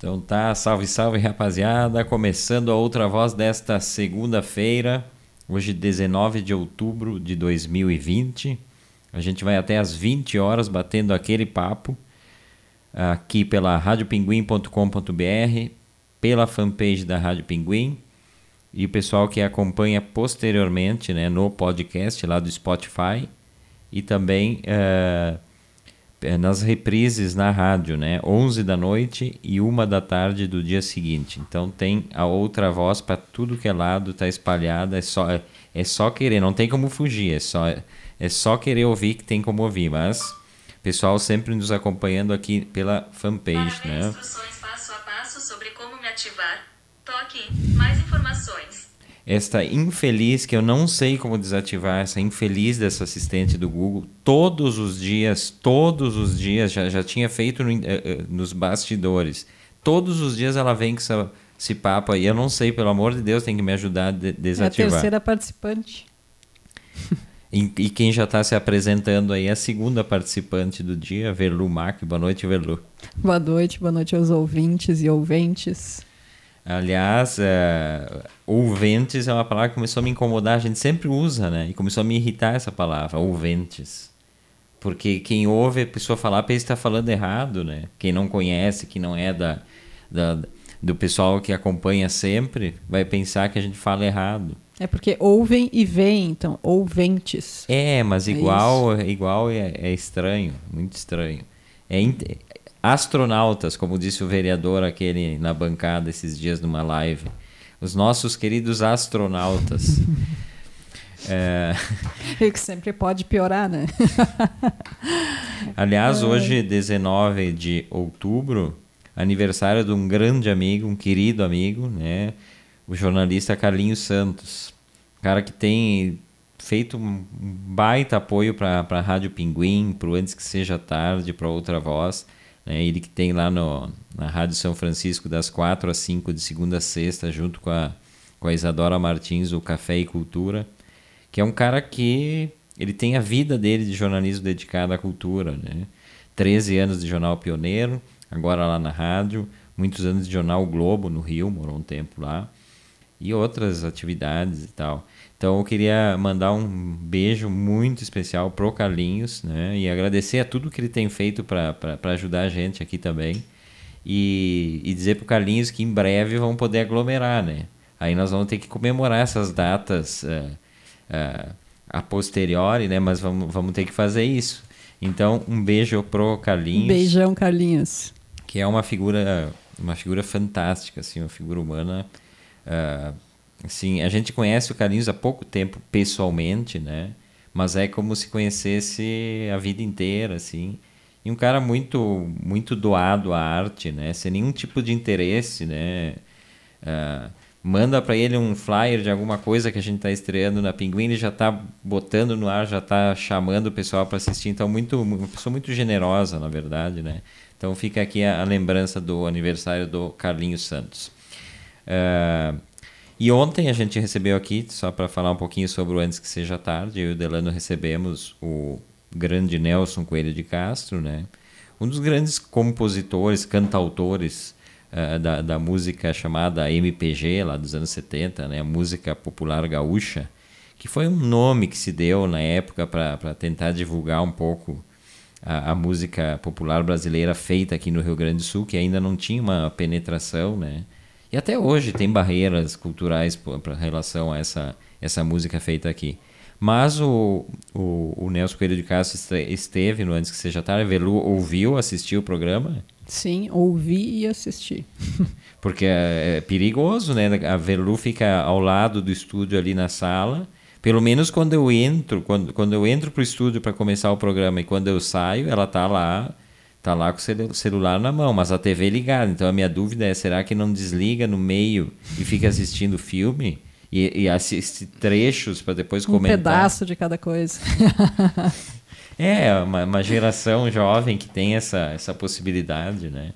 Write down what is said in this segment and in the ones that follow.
Então tá, salve, salve rapaziada. Começando a outra voz desta segunda-feira, hoje 19 de outubro de 2020. A gente vai até às 20 horas batendo aquele papo aqui pela radiopinguim.com.br, pela fanpage da Rádio Pinguim e o pessoal que acompanha posteriormente né, no podcast lá do Spotify e também uh, nas reprises na rádio, né? 11 da noite e 1 da tarde do dia seguinte. Então tem a outra voz para tudo que é lado, tá espalhada, é só é, é, só querer, não tem como fugir, é só é só querer ouvir que tem como ouvir, mas pessoal sempre nos acompanhando aqui pela fanpage, Para né? instruções passo a passo sobre como me ativar. Toque mais informações esta infeliz, que eu não sei como desativar, essa infeliz dessa assistente do Google, todos os dias, todos os dias, já, já tinha feito no, uh, nos bastidores, todos os dias ela vem com essa, esse papo aí, eu não sei, pelo amor de Deus, tem que me ajudar a de desativar. É a terceira participante. E, e quem já está se apresentando aí é a segunda participante do dia, Verlu Mac. Boa noite, Verlu. Boa noite, boa noite aos ouvintes e ouventes. Aliás, é, ouventes é uma palavra que começou a me incomodar, a gente sempre usa, né? E começou a me irritar essa palavra, ouventes. Porque quem ouve a pessoa falar, pensa que está falando errado, né? Quem não conhece, que não é da, da, do pessoal que acompanha sempre, vai pensar que a gente fala errado. É porque ouvem e veem, então, ouventes. É, mas igual é, igual é, é estranho, muito estranho. É, astronautas, como disse o vereador aquele na bancada esses dias numa live. Os nossos queridos astronautas. é... E que sempre pode piorar, né? Aliás, hoje, 19 de outubro, aniversário de um grande amigo, um querido amigo, né? O jornalista Carlinhos Santos. Cara que tem feito um baita apoio para a Rádio Pinguim, para o Antes Que Seja Tarde, para Outra Voz. Né? Ele que tem lá no, na Rádio São Francisco das 4 às 5 de segunda a sexta, junto com a, com a Isadora Martins, o Café e Cultura, que é um cara que ele tem a vida dele de jornalismo dedicado à cultura. Né? 13 anos de Jornal Pioneiro, agora lá na rádio, muitos anos de Jornal Globo no Rio, morou um tempo lá, e outras atividades e tal. Então eu queria mandar um beijo muito especial pro Carlinhos, né? E agradecer a tudo que ele tem feito para ajudar a gente aqui também. E, e dizer pro Carlinhos que em breve vão poder aglomerar, né? Aí nós vamos ter que comemorar essas datas uh, uh, a posteriori, né? Mas vamos, vamos ter que fazer isso. Então, um beijo pro Carlinhos. Beijão, Carlinhos. Que é uma figura, uma figura fantástica, assim, uma figura humana... Uh, Assim, a gente conhece o Carlinhos há pouco tempo pessoalmente, né? Mas é como se conhecesse a vida inteira, assim. E um cara muito muito doado à arte, né? Sem nenhum tipo de interesse, né? Uh, manda para ele um flyer de alguma coisa que a gente está estreando na Pinguim, ele já está botando no ar, já está chamando o pessoal para assistir. Então, muito, uma pessoa muito generosa, na verdade, né? Então, fica aqui a, a lembrança do aniversário do Carlinhos Santos. Uh, e ontem a gente recebeu aqui, só para falar um pouquinho sobre o Antes Que Seja Tarde, eu e o Delano recebemos o grande Nelson Coelho de Castro, né? um dos grandes compositores, cantautores uh, da, da música chamada MPG, lá dos anos 70, né? música popular gaúcha, que foi um nome que se deu na época para tentar divulgar um pouco a, a, música popular brasileira feita aqui no Rio Grande do Sul, que ainda não tinha uma penetração, né? E até hoje tem barreiras culturais para relação a essa, essa música feita aqui. Mas o, o, o Nelson Coelho de Castro esteve no Antes Que Seja Tarde, Velu ouviu, assistiu o programa? Sim, ouvi e assisti. Porque é, é perigoso, né? A Velu fica ao lado do estúdio ali na sala. Pelo menos quando eu entro, quando, quando eu entro pro estúdio para começar o programa e quando eu saio, ela tá lá tá lá com o celular na mão, mas a TV é ligada. Então a minha dúvida é: será que não desliga no meio e fica assistindo o filme? E, e assiste trechos para depois um comentar? Um pedaço de cada coisa. é, uma, uma geração jovem que tem essa, essa possibilidade, né?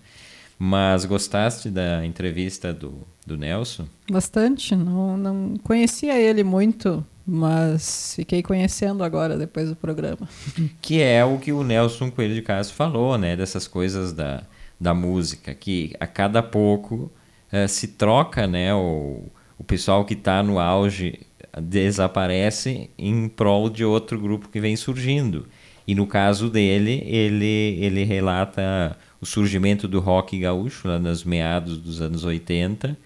Mas gostaste da entrevista do, do Nelson? Bastante. Não, não conhecia ele muito mas fiquei conhecendo agora depois do programa. Que é o que o Nelson Coelho de Castro falou, né? Dessas coisas da, da música, que a cada pouco uh, se troca, né? O, o pessoal que está no auge desaparece em prol de outro grupo que vem surgindo. E no caso dele, ele, ele relata o surgimento do rock gaúcho lá nos meados dos anos 80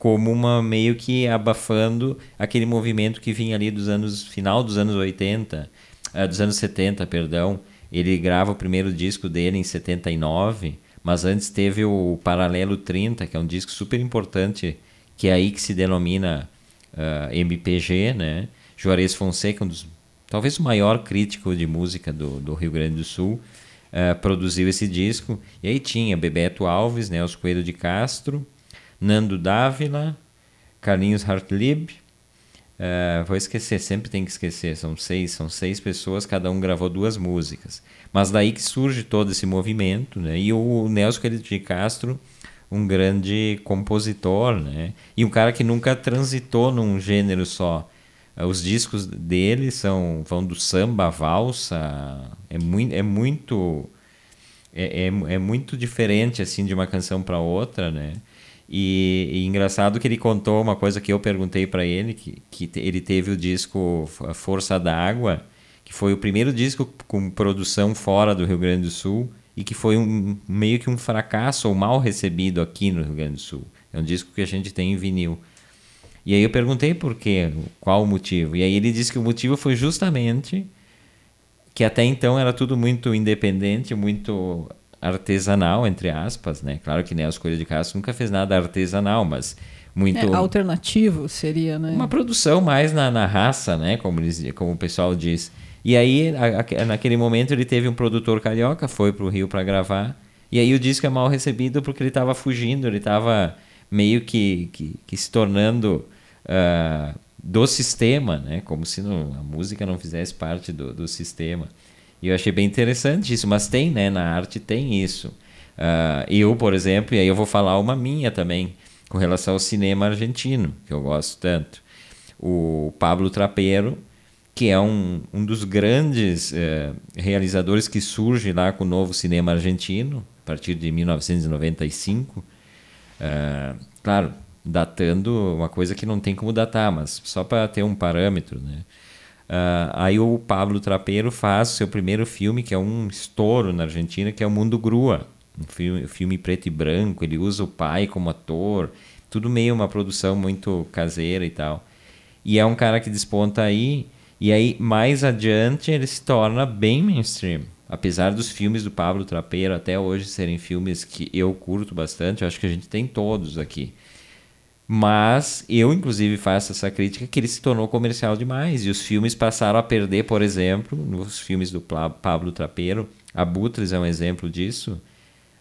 como uma meio que abafando aquele movimento que vinha ali dos anos final dos anos 80, uh, eh, dos anos 70, perdão. Ele grava o primeiro disco dele em 79, mas antes teve o Paralelo 30, que é um disco super importante, que é aí que se denomina uh, eh, MPG, né? Juarez Fonseca, um dos, talvez o maior crítico de música do, do Rio Grande do Sul, uh, produziu esse disco. E aí tinha Bebeto Alves, né, os Coelho de Castro, Nando Dávila, Carlinhos Hartlib. Uh, vou esquecer, sempre tem que esquecer. São seis, são seis pessoas, cada um gravou duas músicas. Mas daí que surge todo esse movimento, né? E o Nelson Coelho de Castro, um grande compositor, né? E um cara que nunca transitou num gênero só. Eh, os discos dele são vão do samba valsa, é muito é muito é, é, é muito diferente assim de uma canção para outra, né? E, e, engraçado que ele contou uma coisa que eu perguntei para ele, que, que ele teve o disco Força da Água, que foi o primeiro disco com produção fora do Rio Grande do Sul e que foi um, meio que um fracasso ou mal recebido aqui no Rio Grande do Sul. É um disco que a gente tem em vinil. E aí eu perguntei por quê, qual o motivo. E aí ele disse que o motivo foi justamente que até então era tudo muito independente, muito artesanal, entre aspas, né? Claro que Nelson Coelho de Castro nunca fez nada artesanal, mas muito... É, alternativo seria, né? Uma produção mais na, na raça, né? Como, eles, como o pessoal diz. E aí, a, a, naquele momento, ele teve um produtor carioca, foi para o Rio para gravar, e aí o disco é mal recebido porque ele estava fugindo, ele estava meio que, que, que, se tornando uh, do sistema, né? Como se não, a música não fizesse parte do, do sistema. E eu achei bem interessante isso, mas tem, né? Na arte tem isso. Uh, eu, por exemplo, e aí eu vou falar uma minha também, com relação ao cinema argentino, que eu gosto tanto. O Pablo Trapeiro, que é um, um dos grandes uh, realizadores que surge lá com o novo cinema argentino, a partir de 1995. Uh, eh, claro, datando uma coisa que não tem como datar, mas só para ter um parâmetro, né? Uh, aí o Pablo Trapeiro faz seu primeiro filme, que é um estouro na Argentina, que é O Mundo Grua. Um filme, filme preto e branco, ele usa o pai como ator, tudo meio uma produção muito caseira e tal. E é um cara que desponta aí, e aí mais adiante ele se torna bem mainstream. Apesar dos filmes do Pablo Trapeiro até hoje serem filmes que eu curto bastante, eu acho que a gente tem todos aqui. Mas eu, inclusive, faço essa crítica que ele se tornou comercial demais. E os filmes passaram a perder, por exemplo, nos filmes do Pablo Trapeiro, Abutres é um exemplo disso.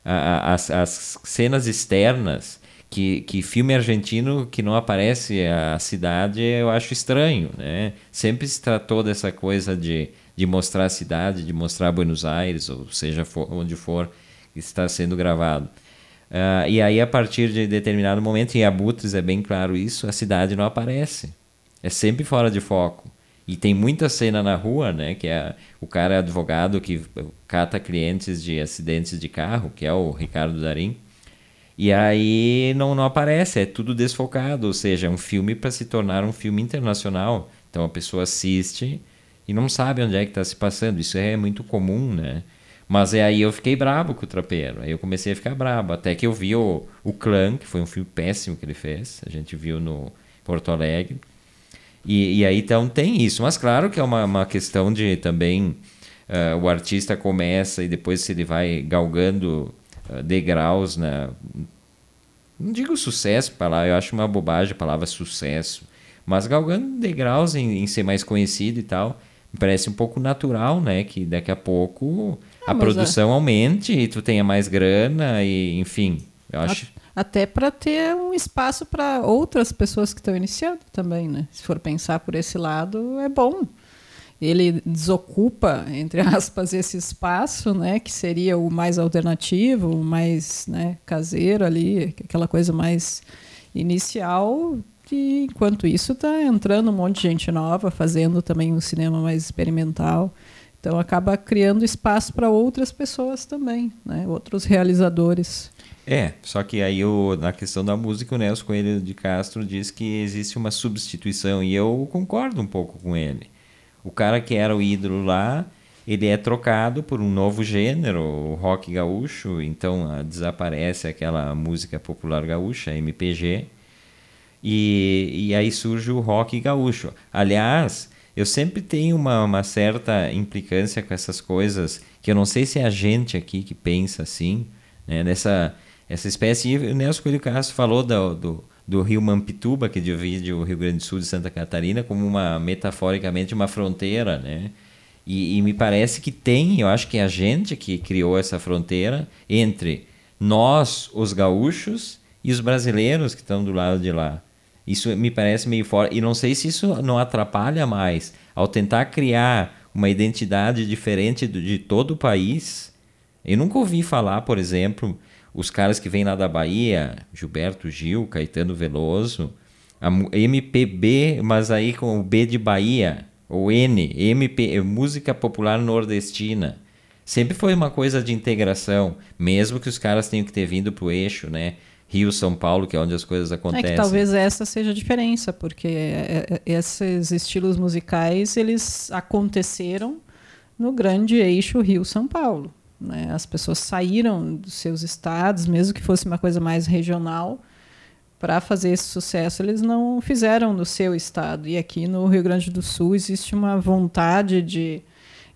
As, as cenas externas, que, que filme argentino que não aparece a cidade, eu acho estranho. Né? Sempre se tratou dessa coisa de, de mostrar a cidade, de mostrar Buenos Aires, ou seja, for, onde for está sendo gravado. Uh, e aí, a partir de determinado momento, em Abutres é bem claro isso, a cidade não aparece. É sempre fora de foco. E tem muita cena na rua, né? Que é o cara é advogado que cata clientes de acidentes de carro, que é o Ricardo Darim. E aí não, não aparece, é tudo desfocado. Ou seja, é um filme para se tornar um filme internacional. Então a pessoa assiste e não sabe onde é que está se passando. Isso é muito comum, né? Mas é aí eu fiquei brabo com o Trapeiro. Aí eu comecei a ficar brabo. Até que eu vi o, o Clã, que foi um filme péssimo que ele fez. A gente viu no Porto Alegre. E, e aí então tem isso. Mas claro que é uma, uma questão de também. Uh, o artista começa e depois se ele vai galgando uh, degraus na. Não digo sucesso, lá, eu acho uma bobagem a palavra sucesso. Mas galgando degraus em, em ser mais conhecido e tal. Me parece um pouco natural, né? Que daqui a pouco a produção é. aumente e tu tenha mais grana e enfim, eu acho. Até para ter um espaço para outras pessoas que estão iniciando também, né? Se for pensar por esse lado, é bom. Ele desocupa, entre aspas, esse espaço, né, que seria o mais alternativo, o mais né, caseiro ali, aquela coisa mais inicial, e enquanto isso está entrando um monte de gente nova, fazendo também um cinema mais experimental. Então acaba criando espaço para outras pessoas também, né? outros realizadores. É, só que aí o, na questão da música, o Nelson Coelho de Castro diz que existe uma substituição, e eu concordo um pouco com ele. O cara que era o ídolo lá, ele é trocado por um novo gênero, o rock gaúcho, então ah, desaparece aquela música popular gaúcha, MPG, e, e aí surge o rock gaúcho. Aliás, eu sempre tenho uma, uma certa implicância com essas coisas, que eu não sei se é a gente aqui que pensa assim, né, nessa essa espécie. E o Nelson Coelho Castro falou do, do, do rio Mampituba, que divide o Rio Grande do Sul de Santa Catarina, como uma, metaforicamente, uma fronteira, né? E, e, me parece que tem, eu acho que é a gente que criou essa fronteira entre nós, os gaúchos, e os brasileiros que estão do lado de lá. Isso me parece meio fora. E não sei se isso não atrapalha mais ao tentar criar uma identidade diferente de todo o país. Eu nunca ouvi falar, por exemplo, os caras que vêm lá da Bahia, Gilberto Gil, Caetano Veloso, MPB, mas aí com o B de Bahia, ou N, MP, música popular nordestina. Sempre foi uma coisa de integração, mesmo que os caras tenham que ter vindo para o eixo, né? Rio, São Paulo, que é onde as coisas acontecem. É que talvez essa seja a diferença, porque é, é, esses estilos musicais eles aconteceram no grande eixo Rio-São Paulo. Né? As pessoas saíram dos seus estados, mesmo que fosse uma coisa mais regional, para fazer esse sucesso. Eles não fizeram no seu estado. E aqui no Rio Grande do Sul existe uma vontade de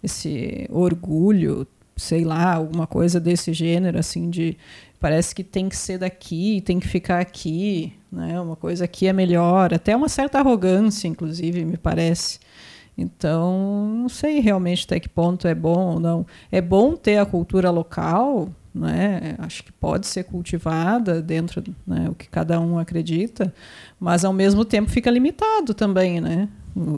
esse orgulho, sei lá, alguma coisa desse gênero, assim, de parece que tem que ser daqui, tem que ficar aqui, né? Uma coisa aqui é melhor, até uma certa arrogância, inclusive, me parece. Então, não sei realmente até que ponto é bom ou não. É bom ter a cultura local, né? acho que pode ser cultivada dentro né, o que cada um acredita, mas ao mesmo tempo fica limitado também, né?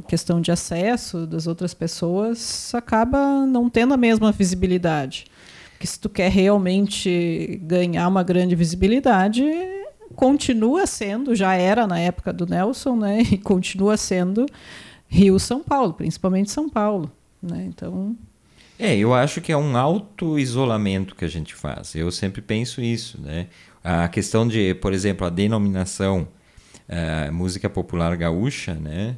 Questão de acesso das outras pessoas acaba não tendo a mesma visibilidade. Porque se tu quer realmente ganhar uma grande visibilidade, continua sendo, já era na época do Nelson, né? E continua sendo Rio, São Paulo, principalmente São Paulo. Né? Então. É, eu acho que é um auto-isolamento que a gente faz. Eu sempre penso isso. Né? A questão de, por exemplo, a denominação uh, música popular gaúcha, né?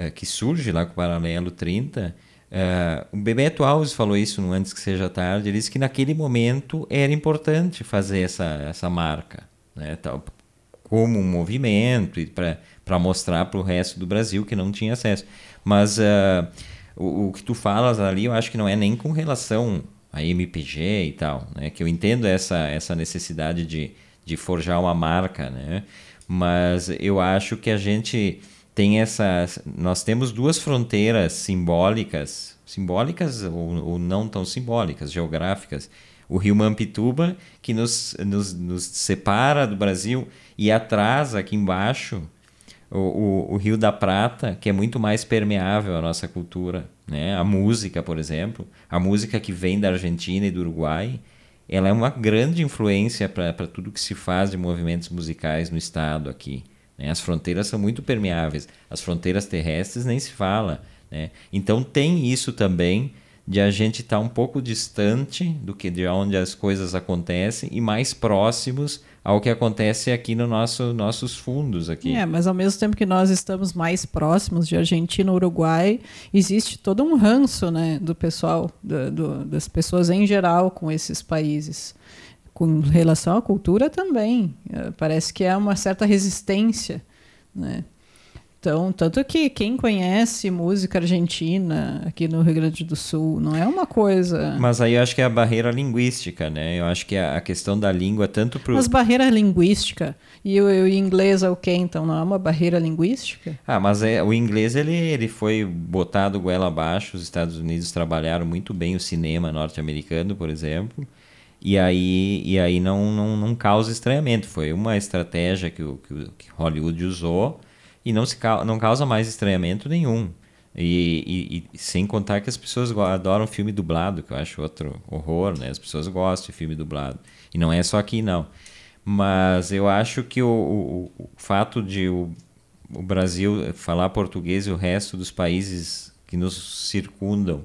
Uh, que surge lá com o Paralelo 30. Uh, eh, o Bebeto Alves falou isso no Antes que Seja Tarde. Ele disse que naquele momento era importante fazer essa, essa marca. Né? Tal, como um movimento para mostrar para o resto do Brasil que não tinha acesso. Mas uh, o, o, que tu falas ali, eu acho que não é nem com relação a MPG e tal, né? Que eu entendo essa, essa necessidade de, de forjar uma marca, né? Mas eu acho que a gente tem essa... Nós temos duas fronteiras simbólicas, simbólicas ou, ou não tão simbólicas, geográficas, o rio Mampituba, que nos, nos, nos separa do Brasil, e atrás, aqui embaixo, o, o, o, Rio da Prata, que é muito mais permeável à nossa cultura. Né? A música, por exemplo, a música que vem da Argentina e do Uruguai, ela é uma grande influência para tudo que se faz de movimentos musicais no estado aqui. Né? As fronteiras são muito permeáveis, as fronteiras terrestres nem se fala. Né? Então tem isso também de a gente estar tá um pouco distante do que de onde as coisas acontecem e mais próximos ao que acontece aqui no nosso nossos fundos aqui. É, mas ao mesmo tempo que nós estamos mais próximos de Argentina, Uruguai, existe todo um ranço, né, do pessoal, do, do, das pessoas em geral com esses países. Com relação à cultura também, é, parece que há uma certa resistência, né? Então, tanto que quem conhece música argentina aqui no Rio Grande do Sul não é uma coisa. Mas aí eu acho que é a barreira linguística, né? Eu acho que a questão da língua, tanto para. Mas barreira linguística. E o, o, inglês é o quê, então? Não é uma barreira linguística? Ah, mas é, o inglês ele, ele foi botado goela abaixo. Os Estados Unidos trabalharam muito bem o cinema norte-americano, por exemplo. E aí, e aí não, não, não causa estranhamento. Foi uma estratégia que, o, que Hollywood usou e não, se, não causa mais estranhamento nenhum. E, e, e, sem contar que as pessoas adoram filme dublado, que eu acho outro horror, né? As pessoas gostam de filme dublado. E não é só aqui, não. Mas eu acho que o, o, o fato de o, o, Brasil falar português e o resto dos países que nos circundam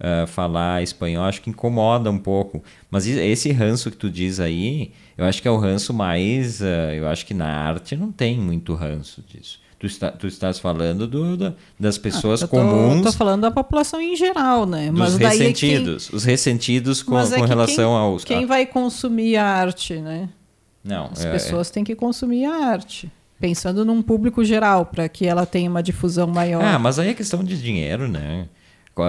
uh, falar espanhol, acho que incomoda um pouco. Mas esse ranço que tu diz aí, eu acho que é o ranço mais. Uh, eu acho que na arte não tem muito ranço disso. Tu, está, tu estás falando do, do das ah, pessoas ah, tô, comuns. Estou falando da população em geral, né? Mas dos ressentidos. Quem... Os ressentidos com, é com relação quem, aos. Quem vai consumir a arte, né? Não. As é, pessoas é... têm que consumir a arte. Pensando num público geral, para que ela tenha uma difusão maior. Ah, mas aí é questão de dinheiro, né?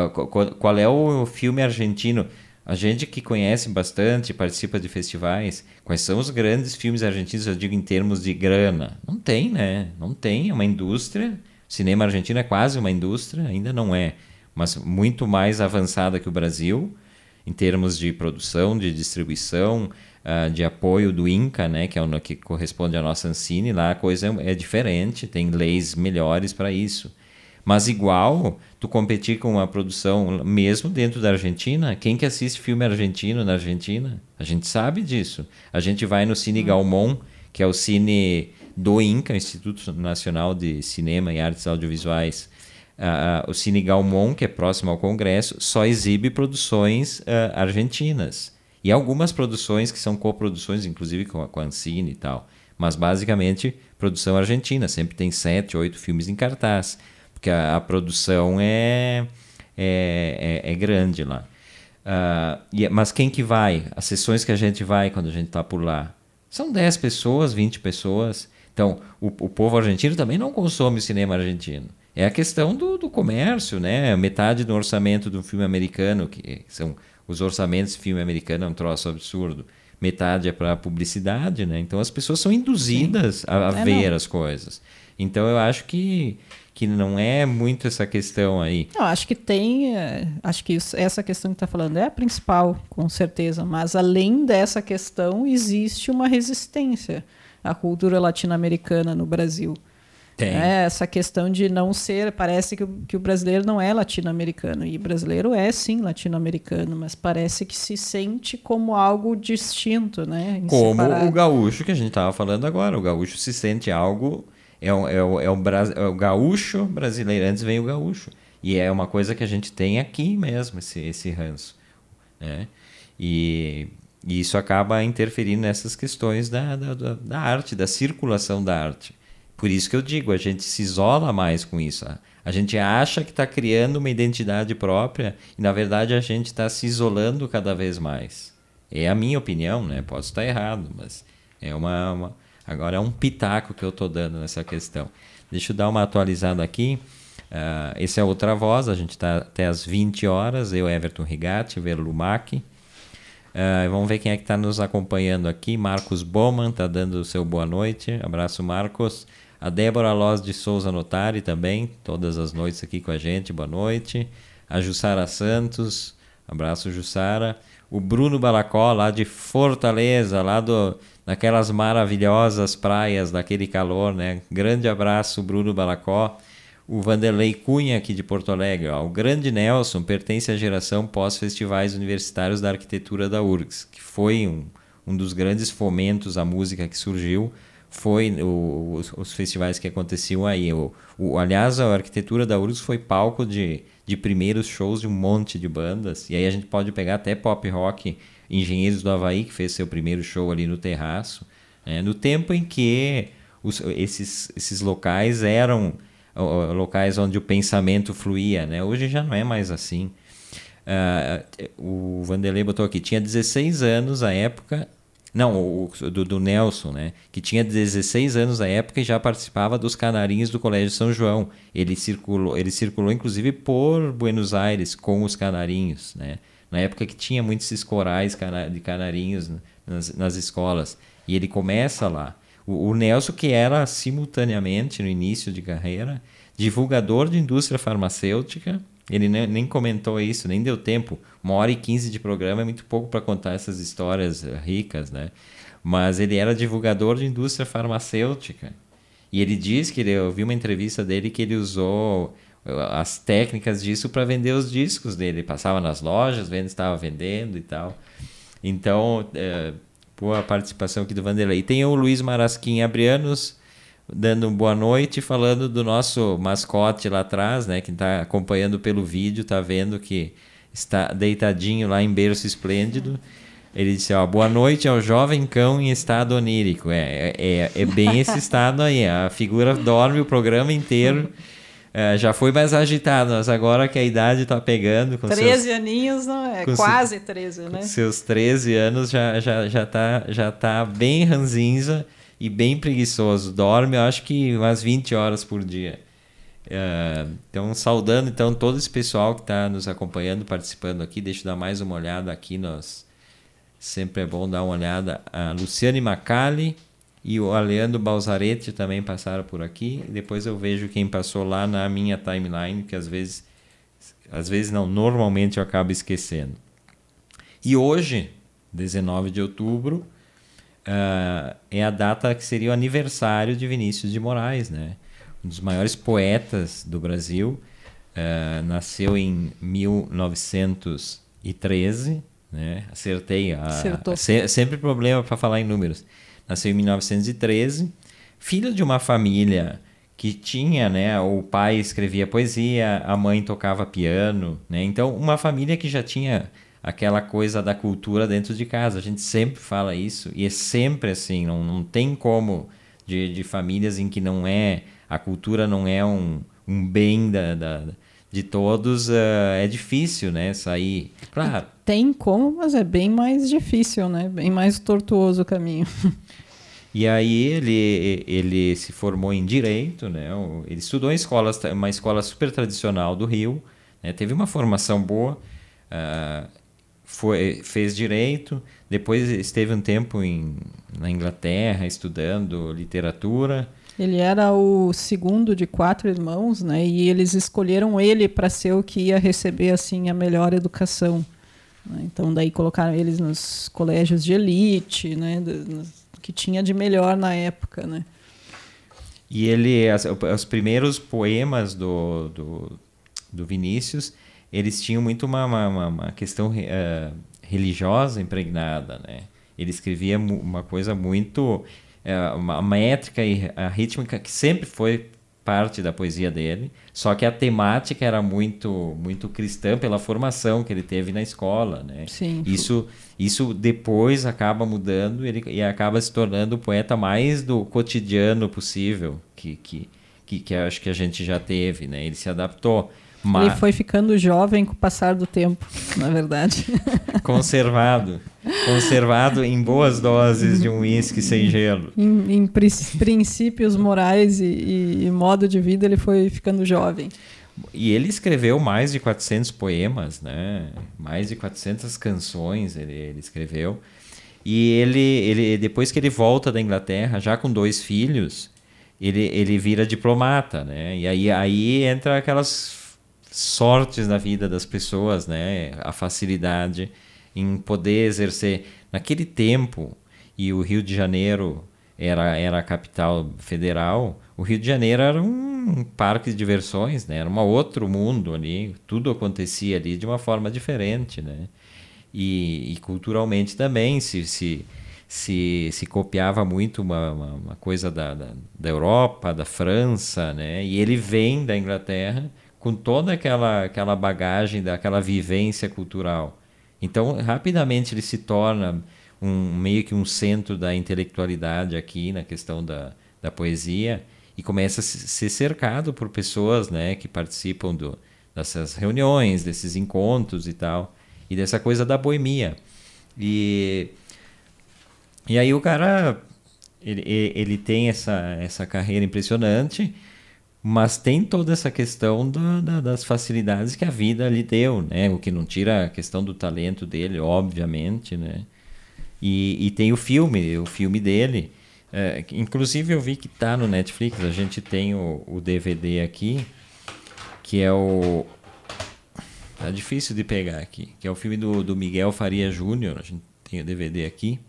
Qual, qual, qual é o filme argentino? A gente que conhece bastante, participa de festivais, quais são os grandes filmes argentinos, eu digo em termos de grana? Não tem, né? Não tem, é uma indústria. O cinema argentino é quase uma indústria, ainda não é, mas muito mais avançada que o Brasil, em termos de produção, de distribuição, uh, de apoio do INCA, né, que é o que corresponde à nossa Ancine, lá a coisa é, é diferente, tem leis melhores para isso. Mas igual, tu competir com uma produção mesmo dentro da Argentina, quem que assiste filme argentino na Argentina? A gente sabe disso. A gente vai no Cine hum. Galmon, que é o cine do INCA, Instituto Nacional de Cinema e Artes Audiovisuais. Uh, o Cine Galmon, que é próximo ao Congresso, só exibe produções uh, argentinas. E algumas produções que são coproduções, inclusive com a, com a e tal. Mas basicamente produção argentina. Sempre tem sete, oito filmes em cartaz porque a, a produção é, é, é, é grande lá. Uh, e, é, mas quem que vai? As sessões que a gente vai quando a gente está por lá são 10 pessoas, 20 pessoas. Então, o, o povo argentino também não consome cinema argentino. É a questão do, do comércio, né? Metade do orçamento do filme americano, que são os orçamentos de filme americano, é um troço absurdo. Metade é para publicidade, né? Então as pessoas são induzidas Sim. a, a é, ver não. as coisas. Então eu acho que que não é muito essa questão aí. Não, acho que tem, é, acho que isso, essa questão que está falando é a principal, com certeza. Mas além dessa questão, existe uma resistência à cultura latino-americana no Brasil. Tem. É, essa questão de não ser, parece que o, que o brasileiro não é latino-americano. E brasileiro é sim latino-americano, mas parece que se sente como algo distinto, né? Como separado. o gaúcho que a gente estava falando agora. O gaúcho se sente algo é o, é o, é o, é o gaúcho brasileiro. Antes vem o gaúcho. E é uma coisa que a gente tem aqui mesmo, esse, esse ranço. Né? E, e isso acaba interferindo nessas questões da, da, da, arte, da circulação da arte. Por isso que eu digo, a gente se isola mais com isso. A gente acha que está criando uma identidade própria e, na verdade, a gente está se isolando cada vez mais. É a minha opinião, né? Posso estar errado, mas é uma, uma Agora é um pitaco que eu estou dando nessa questão. Deixa eu dar uma atualizada aqui. Uh, esse é outra voz, a gente está até às 20 horas. Eu, Everton Rigatti, Verlumac. Uh, vamos ver quem é que está nos acompanhando aqui. Marcos Bowman está dando o seu boa noite. Abraço, Marcos. A Débora Loz de Souza Notari também, todas as noites aqui com a gente. Boa noite. A Jussara Santos. Abraço, Jussara. O Bruno Balacó, lá de Fortaleza, lá do, naquelas maravilhosas praias daquele calor, né? Grande abraço, Bruno Balacó. O Vanderlei Cunha, aqui de Porto Alegre. Ó. O grande Nelson pertence à geração pós-festivais universitários da arquitetura da URGS, que foi um, um dos grandes fomentos à música que surgiu. Foi o, os, os, festivais que aconteciam aí. O, o, aliás, a arquitetura da URGS foi palco de, de primeiros shows de um monte de bandas. E aí a gente pode pegar até pop rock Engenheiros do Havaí, que fez seu primeiro show ali no terraço, né? no tempo em que os, esses, esses locais eram locais onde o pensamento fluía. Né? Hoje já não é mais assim. Uh, o Vanderlei botou aqui, tinha 16 anos à época, não, o, do, do, Nelson, né? Que tinha 16 anos à época e já participava dos canarinhos do Colégio São João. Ele circulou, ele circulou inclusive por Buenos Aires com os canarinhos, né? Na época que tinha muitos esses corais de canarinhos nas, nas escolas. E ele começa lá. O, o, Nelson, que era simultaneamente, no início de carreira, divulgador de indústria farmacêutica, ele nem, nem comentou isso, nem deu tempo. Uma hora e quinze de programa é muito pouco para contar essas histórias eh, ricas, né? Mas ele era divulgador de indústria farmacêutica. E ele diz que ele, eu vi uma entrevista dele que ele usou as técnicas disso para vender os discos dele. Ele passava nas lojas, vendo estava vendendo e tal. Então, é, boa participação aqui do Vanderlei. Tem o Luiz Marasquim Abrianos dando boa noite, falando do nosso mascote lá atrás, né? Que está acompanhando pelo vídeo, está vendo que está deitadinho lá em berço esplêndido. Ele disse, ó, boa noite ao jovem cão em estado onírico. É, é, é bem esse estado aí. A figura dorme o programa inteiro. É, já foi mais agitado, mas agora que a idade está pegando. Com 13 seus, aninhos, não é? Quase 13, né? seus 13 anos já, já, já, tá, já tá bem ranzinza e bem preguiçoso. Dorme, eu acho que umas 20 horas por dia. É, então, saudando então todo esse pessoal que está nos acompanhando, participando aqui. Deixa eu dar mais uma olhada aqui. Nós sempre é bom dar uma olhada. A Luciane Macali e o Aleandro Balzaretti também passaram por aqui. Depois eu vejo quem passou lá na minha timeline, que às vezes, às vezes não, normalmente eu acabo esquecendo. E hoje, 19 de outubro, uh, é a data que seria o aniversário de Vinícius de Moraes, né? Um dos maiores poetas do Brasil. Uh, nasceu em 1913, né? Acertei. A, Acertou. Se, sempre problema para falar em números nasceu em 1913, filho de uma família que tinha, né, o pai escrevia poesia, a mãe tocava piano, né? Então, uma família que já tinha aquela coisa da cultura dentro de casa. A gente sempre fala isso e é sempre assim, não, não tem como de, de famílias em que não é a cultura não é um, um bem da, da de todos, uh, é difícil, né, sair. Claro. Tem como, mas é bem mais difícil, né? Bem mais tortuoso o caminho. E aí ele, ele se formou em direito, né? Ele estudou em escola, uma escola super tradicional do Rio, né? teve uma formação boa, uh, foi, fez direito, depois esteve um tempo em, na Inglaterra estudando literatura. Ele era o segundo de quatro irmãos, né? E eles escolheram ele para ser o que ia receber assim a melhor educação. Né? Então daí colocaram eles nos colégios de elite, né? Que tinha de melhor na época, né? E ele, as, os primeiros poemas do, do, do, Vinícius, eles tinham muito uma, uma, uma questão uh, religiosa impregnada, né? Ele escrevia uma coisa muito... Uh, uma métrica e a rítmica que sempre foi parte da poesia dele, só que a temática era muito muito cristã pela formação que ele teve na escola, né? Sim. Isso isso depois acaba mudando ele, e acaba se tornando o poeta mais do cotidiano possível que que, que, que acho que a gente já teve, né? Ele se adaptou. Mas... Ele foi ficando jovem com o passar do tempo, na verdade. Conservado. Conservado em boas doses de um uísque sem gelo. Em, em princípios morais e, e, e, modo de vida, ele foi ficando jovem. E ele escreveu mais de 400 poemas, né? mais de 400 canções ele, ele escreveu. E ele, ele, depois que ele volta da Inglaterra, já com dois filhos, ele, ele vira diplomata, né? E aí, aí entra aquelas sortes na vida das pessoas, né? A facilidade em poder exercer. Naquele tempo, e o Rio de Janeiro era, era a capital federal, o Rio de Janeiro era um parque de diversões, né? Era um outro mundo ali, tudo acontecia ali de uma forma diferente, né? E, e culturalmente também se, se, se, se copiava muito uma, uma, uma coisa da, da, da Europa, da França, né? E ele vem da Inglaterra com toda aquela, aquela bagagem, daquela vivência cultural. Então, rapidamente ele se torna um, meio que um centro da intelectualidade aqui na questão da, da poesia e começa a ser cercado por pessoas né, que participam do, dessas reuniões, desses encontros e tal, e dessa coisa da boemia. E, e aí o cara, ele, ele tem essa, essa carreira impressionante, mas tem toda essa questão do, da, das facilidades que a vida lhe deu, né? O que não tira a questão do talento dele, obviamente, né? E, e tem o filme, o filme dele. É, inclusive eu vi que tá no Netflix, a gente tem o, o DVD aqui, que é o... Tá difícil de pegar aqui, que é o filme do, do Miguel Faria Júnior, a gente tem o DVD aqui.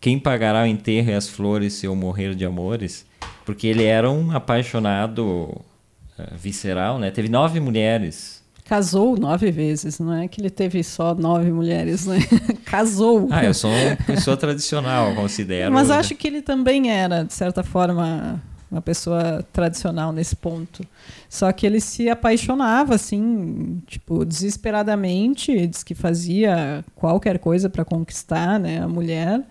Quem pagará o enterro e as flores se eu morrer de amores? Porque ele era um apaixonado uh, visceral, né? Teve nove mulheres. Casou nove vezes, não é que ele teve só nove mulheres, né? Casou. Ah, eu sou uma pessoa tradicional, considero. Mas acho que ele também era, de certa forma, uma pessoa tradicional nesse ponto. Só que ele se apaixonava, assim, tipo, desesperadamente, diz que fazia qualquer coisa para conquistar né, a mulher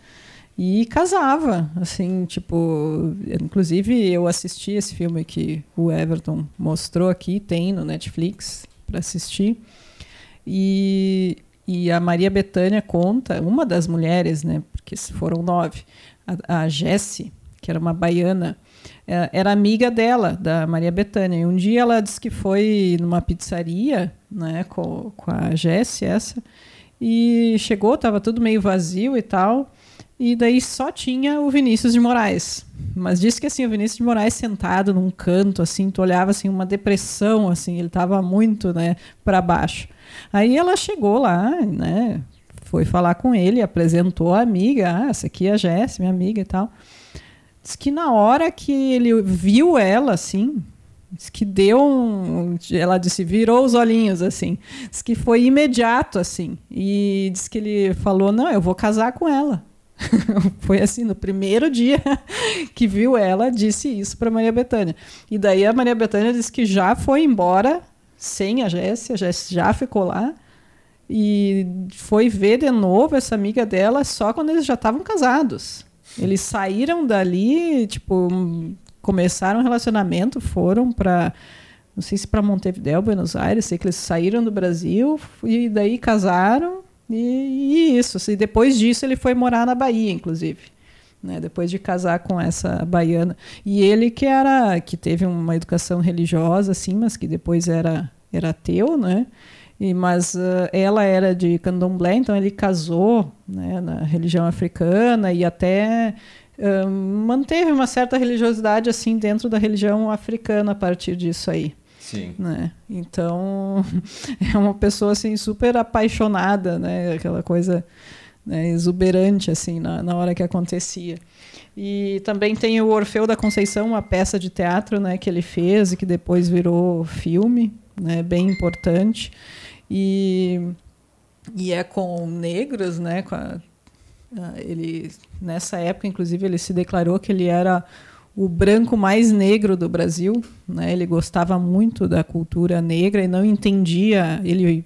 e casava, assim, tipo, inclusive eu assisti esse filme que o Everton mostrou aqui, tem no Netflix para assistir. E, e a Maria Bethânia conta, uma das mulheres, né, porque foram nove, a, a que era uma baiana, é, era amiga dela, da Maria Bethânia. E um dia ela disse que foi numa pizzaria né, com, com a Jessie, essa, e chegou, estava tudo meio vazio e tal. E daí só tinha o Vinícius de Moraes. Mas disse que assim, o Vinícius de Moraes sentado num canto, assim, tu olhava assim, uma depressão, assim, ele estava muito, né, para baixo. Aí ela chegou lá, né, foi falar com ele, apresentou a amiga, ah, essa aqui é a Jéssica, minha amiga e tal. Diz que na hora que ele viu ela, assim, diz que deu um. Ela disse, virou os olhinhos, assim. Diz que foi imediato, assim. E diz que ele falou: não, eu vou casar com ela. foi assim, no primeiro dia que viu ela, disse isso para Maria Bethânia. E daí a Maria Bethânia disse que já foi embora sem a Jéssica, a Jéssica já ficou lá. E foi ver de novo essa amiga dela só quando eles já estavam casados. Eles saíram dali, tipo, começaram um relacionamento, foram para não sei se para Montevideo, Buenos Aires, sei que eles saíram do Brasil e daí casaram e, e isso. E depois disso ele foi morar na Bahia, inclusive. Né, depois de casar com essa baiana e ele que era que teve uma educação religiosa assim mas que depois era era ateu né e, mas uh, ela era de candomblé, então ele casou né, na religião africana e até uh, manteve uma certa religiosidade assim dentro da religião africana a partir disso aí. Sim. Né? Então é uma pessoa assim super apaixonada, né? Aquela coisa né, exuberante assim na, na hora que acontecia. E também tem o Orfeu da Conceição, uma peça de teatro, né, que ele fez e que depois virou filme, né, bem importante. E, e é com negros, né? Com a, ele nessa época, inclusive, ele se declarou que ele era o branco mais negro do Brasil, né? Ele gostava muito da cultura negra e não entendia. Ele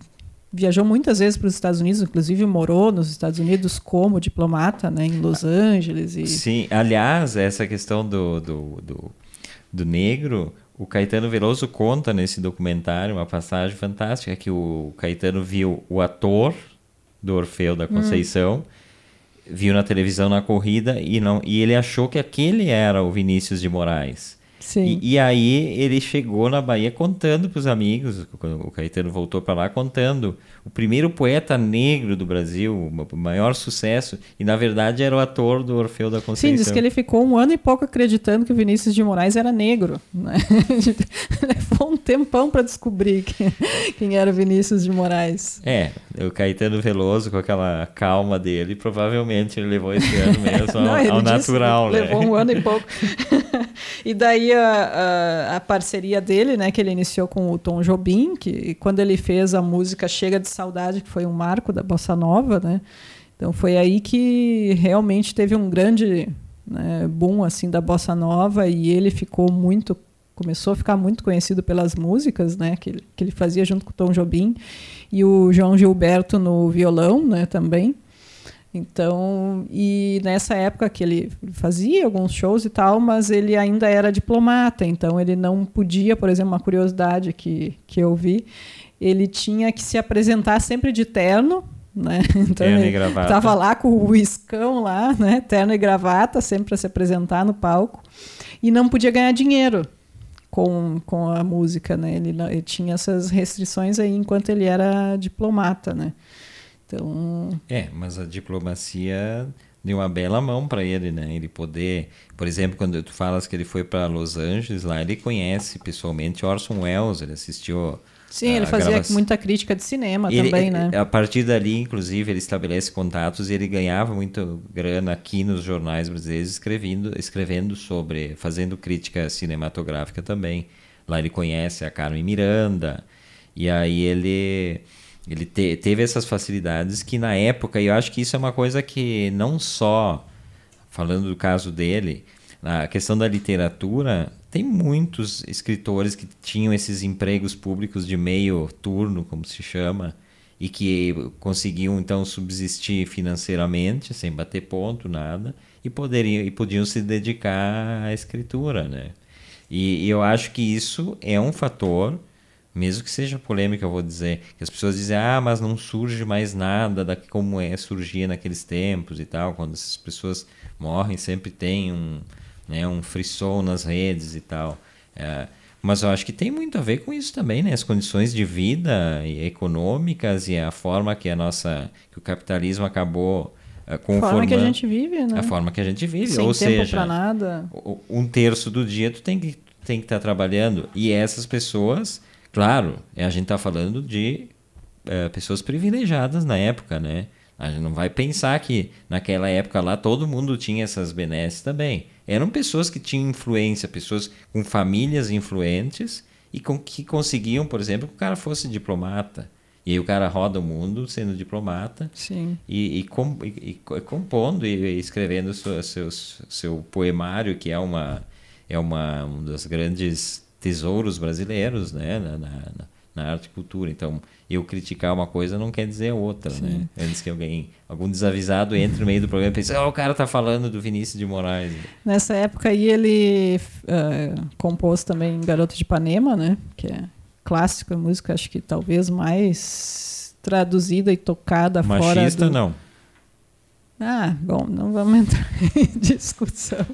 viajou muitas vezes para os Estados Unidos, inclusive morou nos Estados Unidos como diplomata, né? Em Los Angeles. E... Sim, aliás, essa questão do, do, do, do negro o Caetano Veloso conta nesse documentário uma passagem fantástica que o Caetano viu o ator do Orfeu da Conceição, hum. Viu na televisão na corrida e não e ele achou que aquele era o Vinícius de Moraes. Sim. E, e aí ele chegou na Bahia contando para os amigos, o Caetano voltou para lá contando o primeiro poeta negro do Brasil, o maior sucesso, e na verdade era o ator do Orfeu da Conceição. Sim, diz que ele ficou um ano e pouco acreditando que o Vinícius de Moraes era negro. Né? Levou um tempão para descobrir quem, quem era o Vinícius de Moraes. É, o Caetano Veloso, com aquela calma dele, provavelmente ele levou esse ano mesmo Não, ao, ao natural. Né? Levou um ano e pouco. e daí a, a, a, parceria dele, né, que ele iniciou com o Tom Jobim, que quando ele fez a música Chega de Saudade, que foi um marco da bossa nova, né? Então foi aí que realmente teve um grande né, boom assim da bossa nova e ele ficou muito começou a ficar muito conhecido pelas músicas, né, que, que ele fazia junto com o Tom Jobim e o João Gilberto no violão, né, também. Então, e nessa época que ele fazia alguns shows e tal, mas ele ainda era diplomata, então ele não podia, por exemplo, uma curiosidade que, que eu vi, ele tinha que se apresentar sempre de terno, né? Então terno ele estava lá com o iscão lá, né? Terno e gravata, sempre para se apresentar no palco. E não podia ganhar dinheiro com, com a música, né? Ele, ele tinha essas restrições aí enquanto ele era diplomata, né? Então... É, mas a diplomacia deu uma bela mão para ele, né? Ele poder, por exemplo, quando tu falas que ele foi para Los Angeles, lá ele conhece pessoalmente Orson Welles, ele assistiu Sim, ele fazia gravação. muita crítica de cinema ele, também, né? A partir dali, inclusive, ele estabelece contatos e ele ganhava muito grana aqui nos jornais brasileiros escrevendo, escrevendo sobre, fazendo crítica cinematográfica também. Lá ele conhece a Carmen Miranda e aí ele ele te, teve essas facilidades que na época, e eu acho que isso é uma coisa que não só falando do caso dele, a questão da literatura, tem muitos escritores que tinham esses empregos públicos de meio turno, como se chama, e que conseguiam então subsistir financeiramente, sem bater ponto, nada, e, poderiam, e podiam se dedicar à escritura, né? E, e eu acho que isso é um fator mesmo que seja polêmica, eu vou dizer, que as pessoas dizem, ah, mas não surge mais nada da como é surgia naqueles tempos e tal, quando essas pessoas morrem sempre tem um, né, um frisson nas redes e tal. É, mas eu acho que tem muito a ver com isso também, né? As condições de vida econômicas e a forma que a nossa, que o capitalismo acabou conformando. A forma que a gente vive, né? A forma que a gente vive, Sem ou seja, nada. um terço do dia tu tem que tem que estar tá trabalhando e essas pessoas Claro, a gente está falando de é, pessoas privilegiadas na época, né? A gente não vai pensar que naquela época lá todo mundo tinha essas benesses também. Eram pessoas que tinham influência, pessoas com famílias influentes e com, que conseguiam, por exemplo, que o cara fosse diplomata. E aí o cara roda o mundo sendo diplomata Sim. E, e, com, e, e compondo e escrevendo seu, seu, seu poemário, que é uma, é uma, um dos grandes tesouros brasileiros né, na, na, na, arte e cultura. Então, eu criticar uma coisa não quer dizer outra, né? Antes que alguém, algum desavisado entre no meio do programa e pense, oh, o cara tá falando do Vinícius de Moraes. Nessa época aí ele uh, compôs também Garoto de Ipanema, né? Que é clássica, música acho que talvez mais traduzida e tocada Machista, fora Machista do... não. Ah, bom, não vamos entrar em discussão.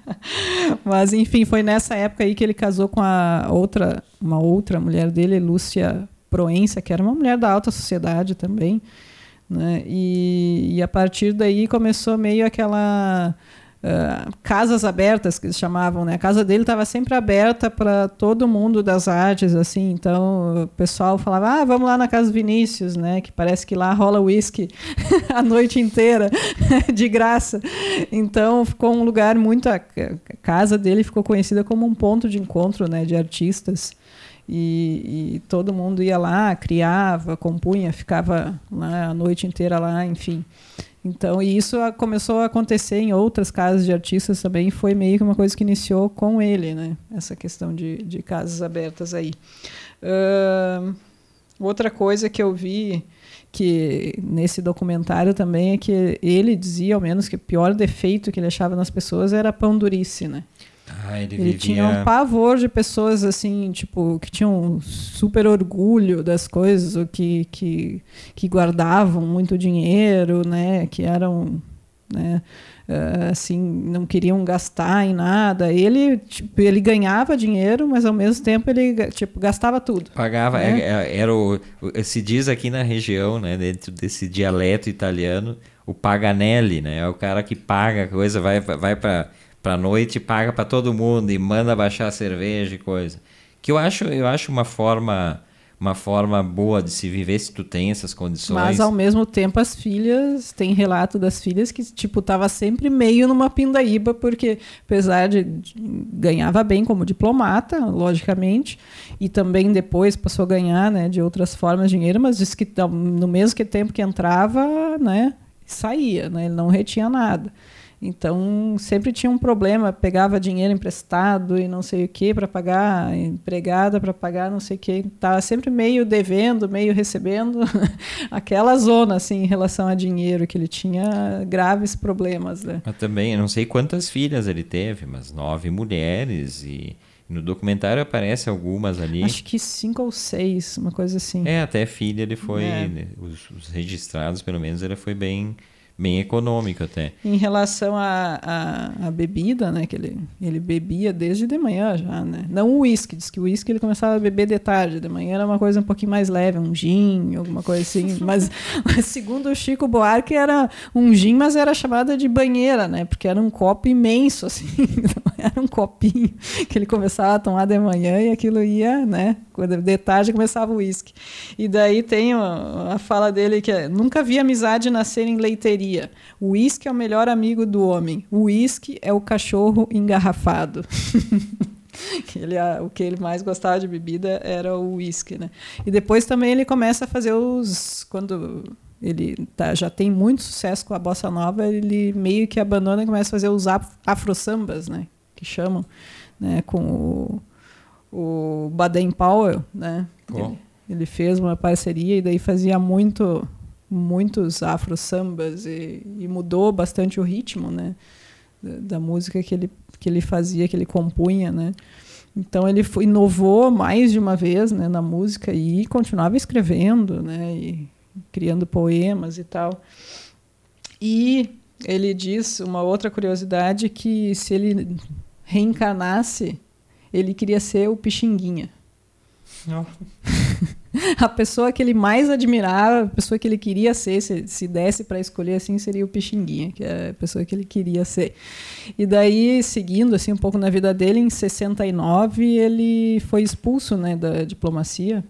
Mas enfim, foi nessa época aí que ele casou com a outra, uma outra mulher dele, Lúcia Proença, que era uma mulher da alta sociedade também, né? E, e a partir daí começou meio aquela Uh, casas abertas que eles chamavam, né? A casa dele estava sempre aberta para todo mundo das artes, assim. Então o pessoal falava, ah, vamos lá na casa do Vinícius, né? Que parece que lá rola uísque a noite inteira de graça. Então ficou um lugar muito a casa dele ficou conhecida como um ponto de encontro, né? De artistas. E, e todo mundo ia lá, criava, compunha, ficava lá a noite inteira lá, enfim. Então, e isso começou a acontecer em outras casas de artistas também, foi meio que uma coisa que iniciou com ele, né? Essa questão de, de casas abertas aí. Uh, outra coisa que eu vi que nesse documentário também é que ele dizia, ao menos, que o pior defeito que ele achava nas pessoas era a pandurice, né? Ah, ele, ele vivia... tinha um pavor de pessoas assim, tipo, que tinham super orgulho das coisas, ou que, que, que guardavam muito dinheiro, né? Que eram, né? Uh, assim, não queriam gastar em nada. Ele, tipo, ele ganhava dinheiro, mas ao mesmo tempo ele, tipo, gastava tudo. Pagava, né? É, era o, se diz aqui na região, né, dentro desse dialeto italiano, o paganelli, né? É o cara que paga a coisa, vai, vai para pra noite paga para todo mundo e manda baixar a cerveja e coisa. Que eu acho, eu acho uma forma uma forma boa de se viver se tu tem essas condições. Mas ao mesmo tempo as filhas, tem relato das filhas que tipo tava sempre meio numa pindaíba porque apesar de, de ganhava bem como diplomata, logicamente, e também depois passou a ganhar, né, de outras formas dinheiro, mas disse que no mesmo que tempo que entrava, né, saía, né, ele não retinha nada. Então, sempre tinha um problema, pegava dinheiro emprestado e não sei o que para pagar empregada, para pagar não sei o que. Estava sempre meio devendo, meio recebendo. Aquela zona, assim, em relação a dinheiro, que ele tinha graves problemas. Né? Também, eu não sei quantas filhas ele teve, mas nove mulheres e... No documentário aparece algumas ali. Acho que cinco ou seis, uma coisa assim. É, até filha ele foi. É. Os, os, registrados, pelo menos, ele foi bem bem econômico até. Em relação à bebida, né, que ele, ele bebia desde de manhã já, né? Não o uísque, diz que o uísque ele começava a beber de tarde, de manhã era uma coisa um pouquinho mais leve, um gin, alguma coisa assim. mas, mas segundo o Chico Buarque era um gin, mas era chamada de banheira, né? Porque era um copo imenso assim, era um copinho que ele começava a tomar de manhã e aquilo ia, né? De tarde começava o uísque. E daí tem a, a fala dele que é, nunca vi amizade nascer em leiteria o uísque é o melhor amigo do homem. O uísque é o cachorro engarrafado. ele, o que ele mais gostava de bebida era o uísque, né? E depois também ele começa a fazer os quando ele tá, já tem muito sucesso com a bossa nova, ele meio que abandona e começa a fazer os afro sambas, né, que chamam, né, com o, o Baden Powell, né? Ele, ele, fez uma parceria e daí fazia muito muitos afro sambas e, e mudou bastante o ritmo, né, da, da, música que ele que ele fazia, que ele compunha, né? Então ele foi, inovou mais de uma vez, né, na música e continuava escrevendo, né, e criando poemas e tal. E ele diz uma outra curiosidade que se ele reencarnasse, ele queria ser o Pixinguinha. a pessoa que ele mais admirava, a pessoa que ele queria ser, se, se desse para escolher assim, seria o Pixinguinha, que é a pessoa que ele queria ser. E daí, seguindo assim um pouco na vida dele, em 69 ele foi expulso, né, da diplomacia,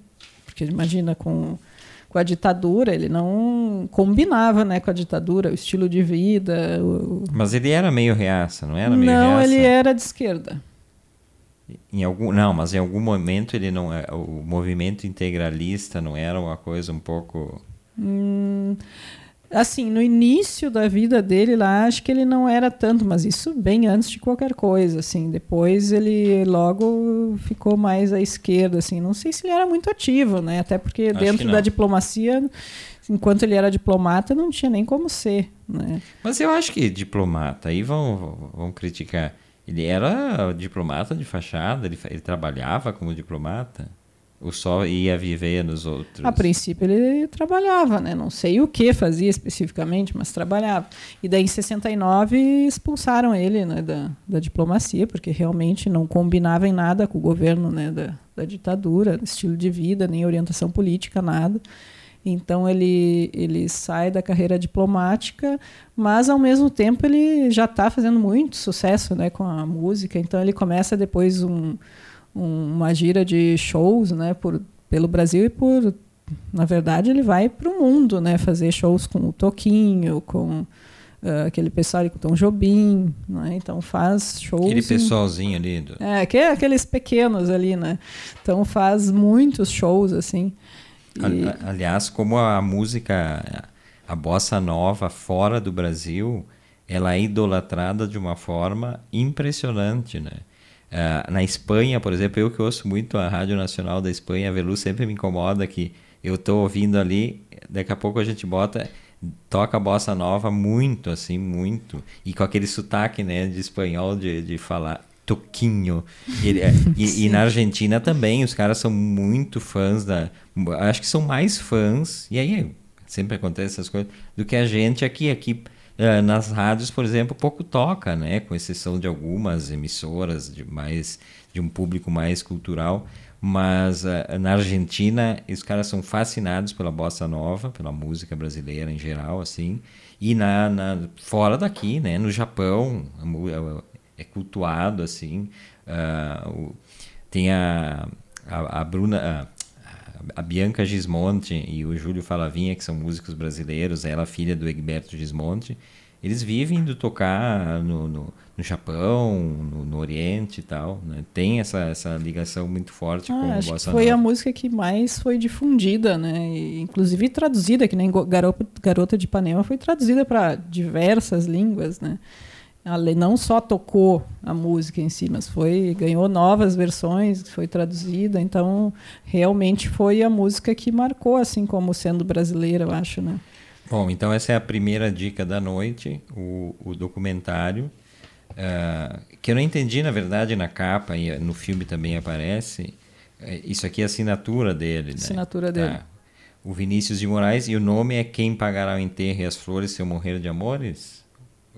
porque imagina com com a ditadura, ele não combinava né, com a ditadura, o estilo de vida. O... Mas ele era meio reaça, não era meio Não, reaça? ele era de esquerda. Em algum, não, mas em algum momento ele não é, o movimento integralista não era uma coisa um pouco hum, assim, no início da vida dele lá, acho que ele não era tanto, mas isso bem antes de qualquer coisa, assim. Depois ele logo ficou mais à esquerda, assim. Não sei se ele era muito ativo, né? Até porque acho dentro da diplomacia, enquanto ele era diplomata, não tinha nem como ser, né? Mas eu acho que diplomata, aí vão, vão criticar. Ele era diplomata de fachada, ele, ele trabalhava como diplomata. Ou só ia viver nos outros? A princípio ele trabalhava, né? Não sei o que fazia especificamente, mas trabalhava. E daí em 69 expulsaram ele né, da, da diplomacia, porque realmente não combinava em nada com o governo né, da, da ditadura, estilo de vida, nem orientação política, nada. Então ele, ele sai da carreira diplomática, mas ao mesmo tempo ele já está fazendo muito sucesso né, com a música. Então ele começa depois um um, uma gira de shows né, por, pelo Brasil e por. Na verdade, ele vai para o mundo né, fazer shows com o Toquinho, com uh, aquele pessoal ali com o Tom Jobim. Né, então faz shows. Aquele pessoalzinho ali. Do... É, aqueles pequenos ali, né? Então faz muitos shows assim. E... Aliás, como a música, a bossa nova fora do Brasil, ela é idolatrada de uma forma impressionante, né? Uh, na Espanha, por exemplo, eu que ouço muito a Rádio Nacional da Espanha, a Velu sempre me incomoda que eu estou ouvindo ali, daqui a pouco a gente bota, toca a bossa nova muito, assim, muito. E com aquele sotaque, né, de espanhol, de, de falar toquinho. E, é, e, e, na Argentina também, os caras são muito fãs da. Acho que são mais fãs, e aí sempre acontece essas coisas, do que a gente aqui. Aqui Uh, nas rádios, por exemplo, pouco toca, né? Com exceção de algumas emissoras de mais de um público mais cultural, mas uh, na Argentina os caras são fascinados pela bossa nova, pela música brasileira em geral, assim, e na, na fora daqui, né? No Japão é cultuado assim, uh, o, tem a, a, a Bruna a Bianca Gismonte e o Júlio Falavinha, que são músicos brasileiros, ela filha do Egberto Gismonte, eles vivem do tocar no, no, no Japão, no, no, Oriente e tal. Né? Tem essa, essa ligação muito forte ah, com acho o Bossa que Foi Nova. a música que mais foi difundida, né? E, inclusive traduzida, que nem Garota, Garota de Ipanema foi traduzida para diversas línguas, né? Ela não só tocou a música em si, mas foi ganhou novas versões, foi traduzida. Então, realmente foi a música que marcou, assim como sendo brasileira, eu acho, né? Bom, então essa é a primeira dica da noite, o, o documentário. Uh, que eu não entendi, na verdade, na capa e no filme também aparece. É, isso aqui é a assinatura dele, né? Assinatura dele. Tá. O Vinícius de Moraes, e o nome é Quem Pagará o Enterro e as Flores Se Eu Morrer de Amores?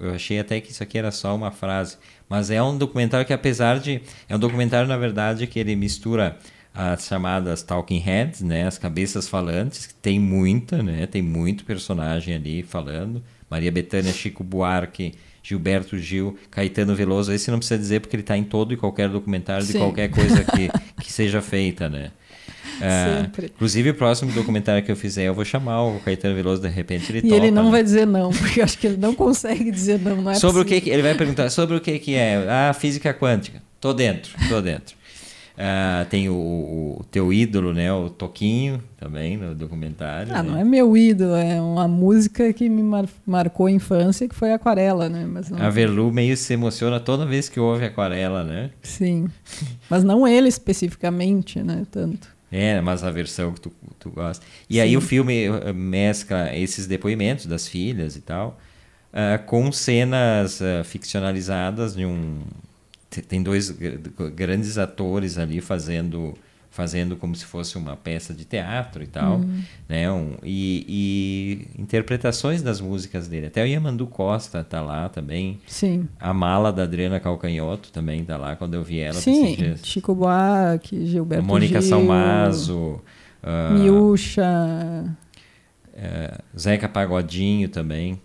Eu achei até que isso aqui era só uma frase. Mas é um documentário que, apesar de. É um documentário, na verdade, que ele mistura as chamadas talking heads, né, as cabeças falantes, que tem muita, né, tem muito personagem ali falando. Maria Bethânia, Chico Buarque, Gilberto Gil, Caetano Veloso, esse não precisa dizer porque ele está em todo e qualquer documentário Sim. de qualquer coisa que, que seja feita, né? É, inclusive, o próximo documentário que eu fizer, eu vou chamar o Caetano Veloso, de repente ele E topa, ele não né? vai dizer não, porque eu acho que ele não consegue dizer não. não é sobre possível. o que, ele vai perguntar sobre o que, que é? Ah, física quântica. Tô dentro, tô dentro. Ah, tem o, o teu ídolo, né? O Toquinho, também, no documentário. Ah, né? não é meu ídolo, é uma música que me mar- marcou a infância, que foi Aquarela, né? Mas não, A Verlu meio se emociona toda vez que ouve aquarela, né? Sim. Mas não ele especificamente, né? Tanto. É, mas a versão que tu, tu gosta. E aí Sim. o filme eh, mescla esses depoimentos das filhas e tal, ah, com cenas ah, ficcionalizadas de um. te- Tem dois gr- grandes atores ali fazendo fazendo como se fosse uma peça de teatro e tal, Uhum. né? Um, e, e interpretações das músicas dele. Até o Yamandu Costa tá lá também. Sim. A mala da Adriana Calcanhoto também tá lá quando eu vi ela. Sim. Chico Buarque, Gilberto Mônica Gil, Salmazo. ah, Miúcha. é, Zeca Pagodinho também.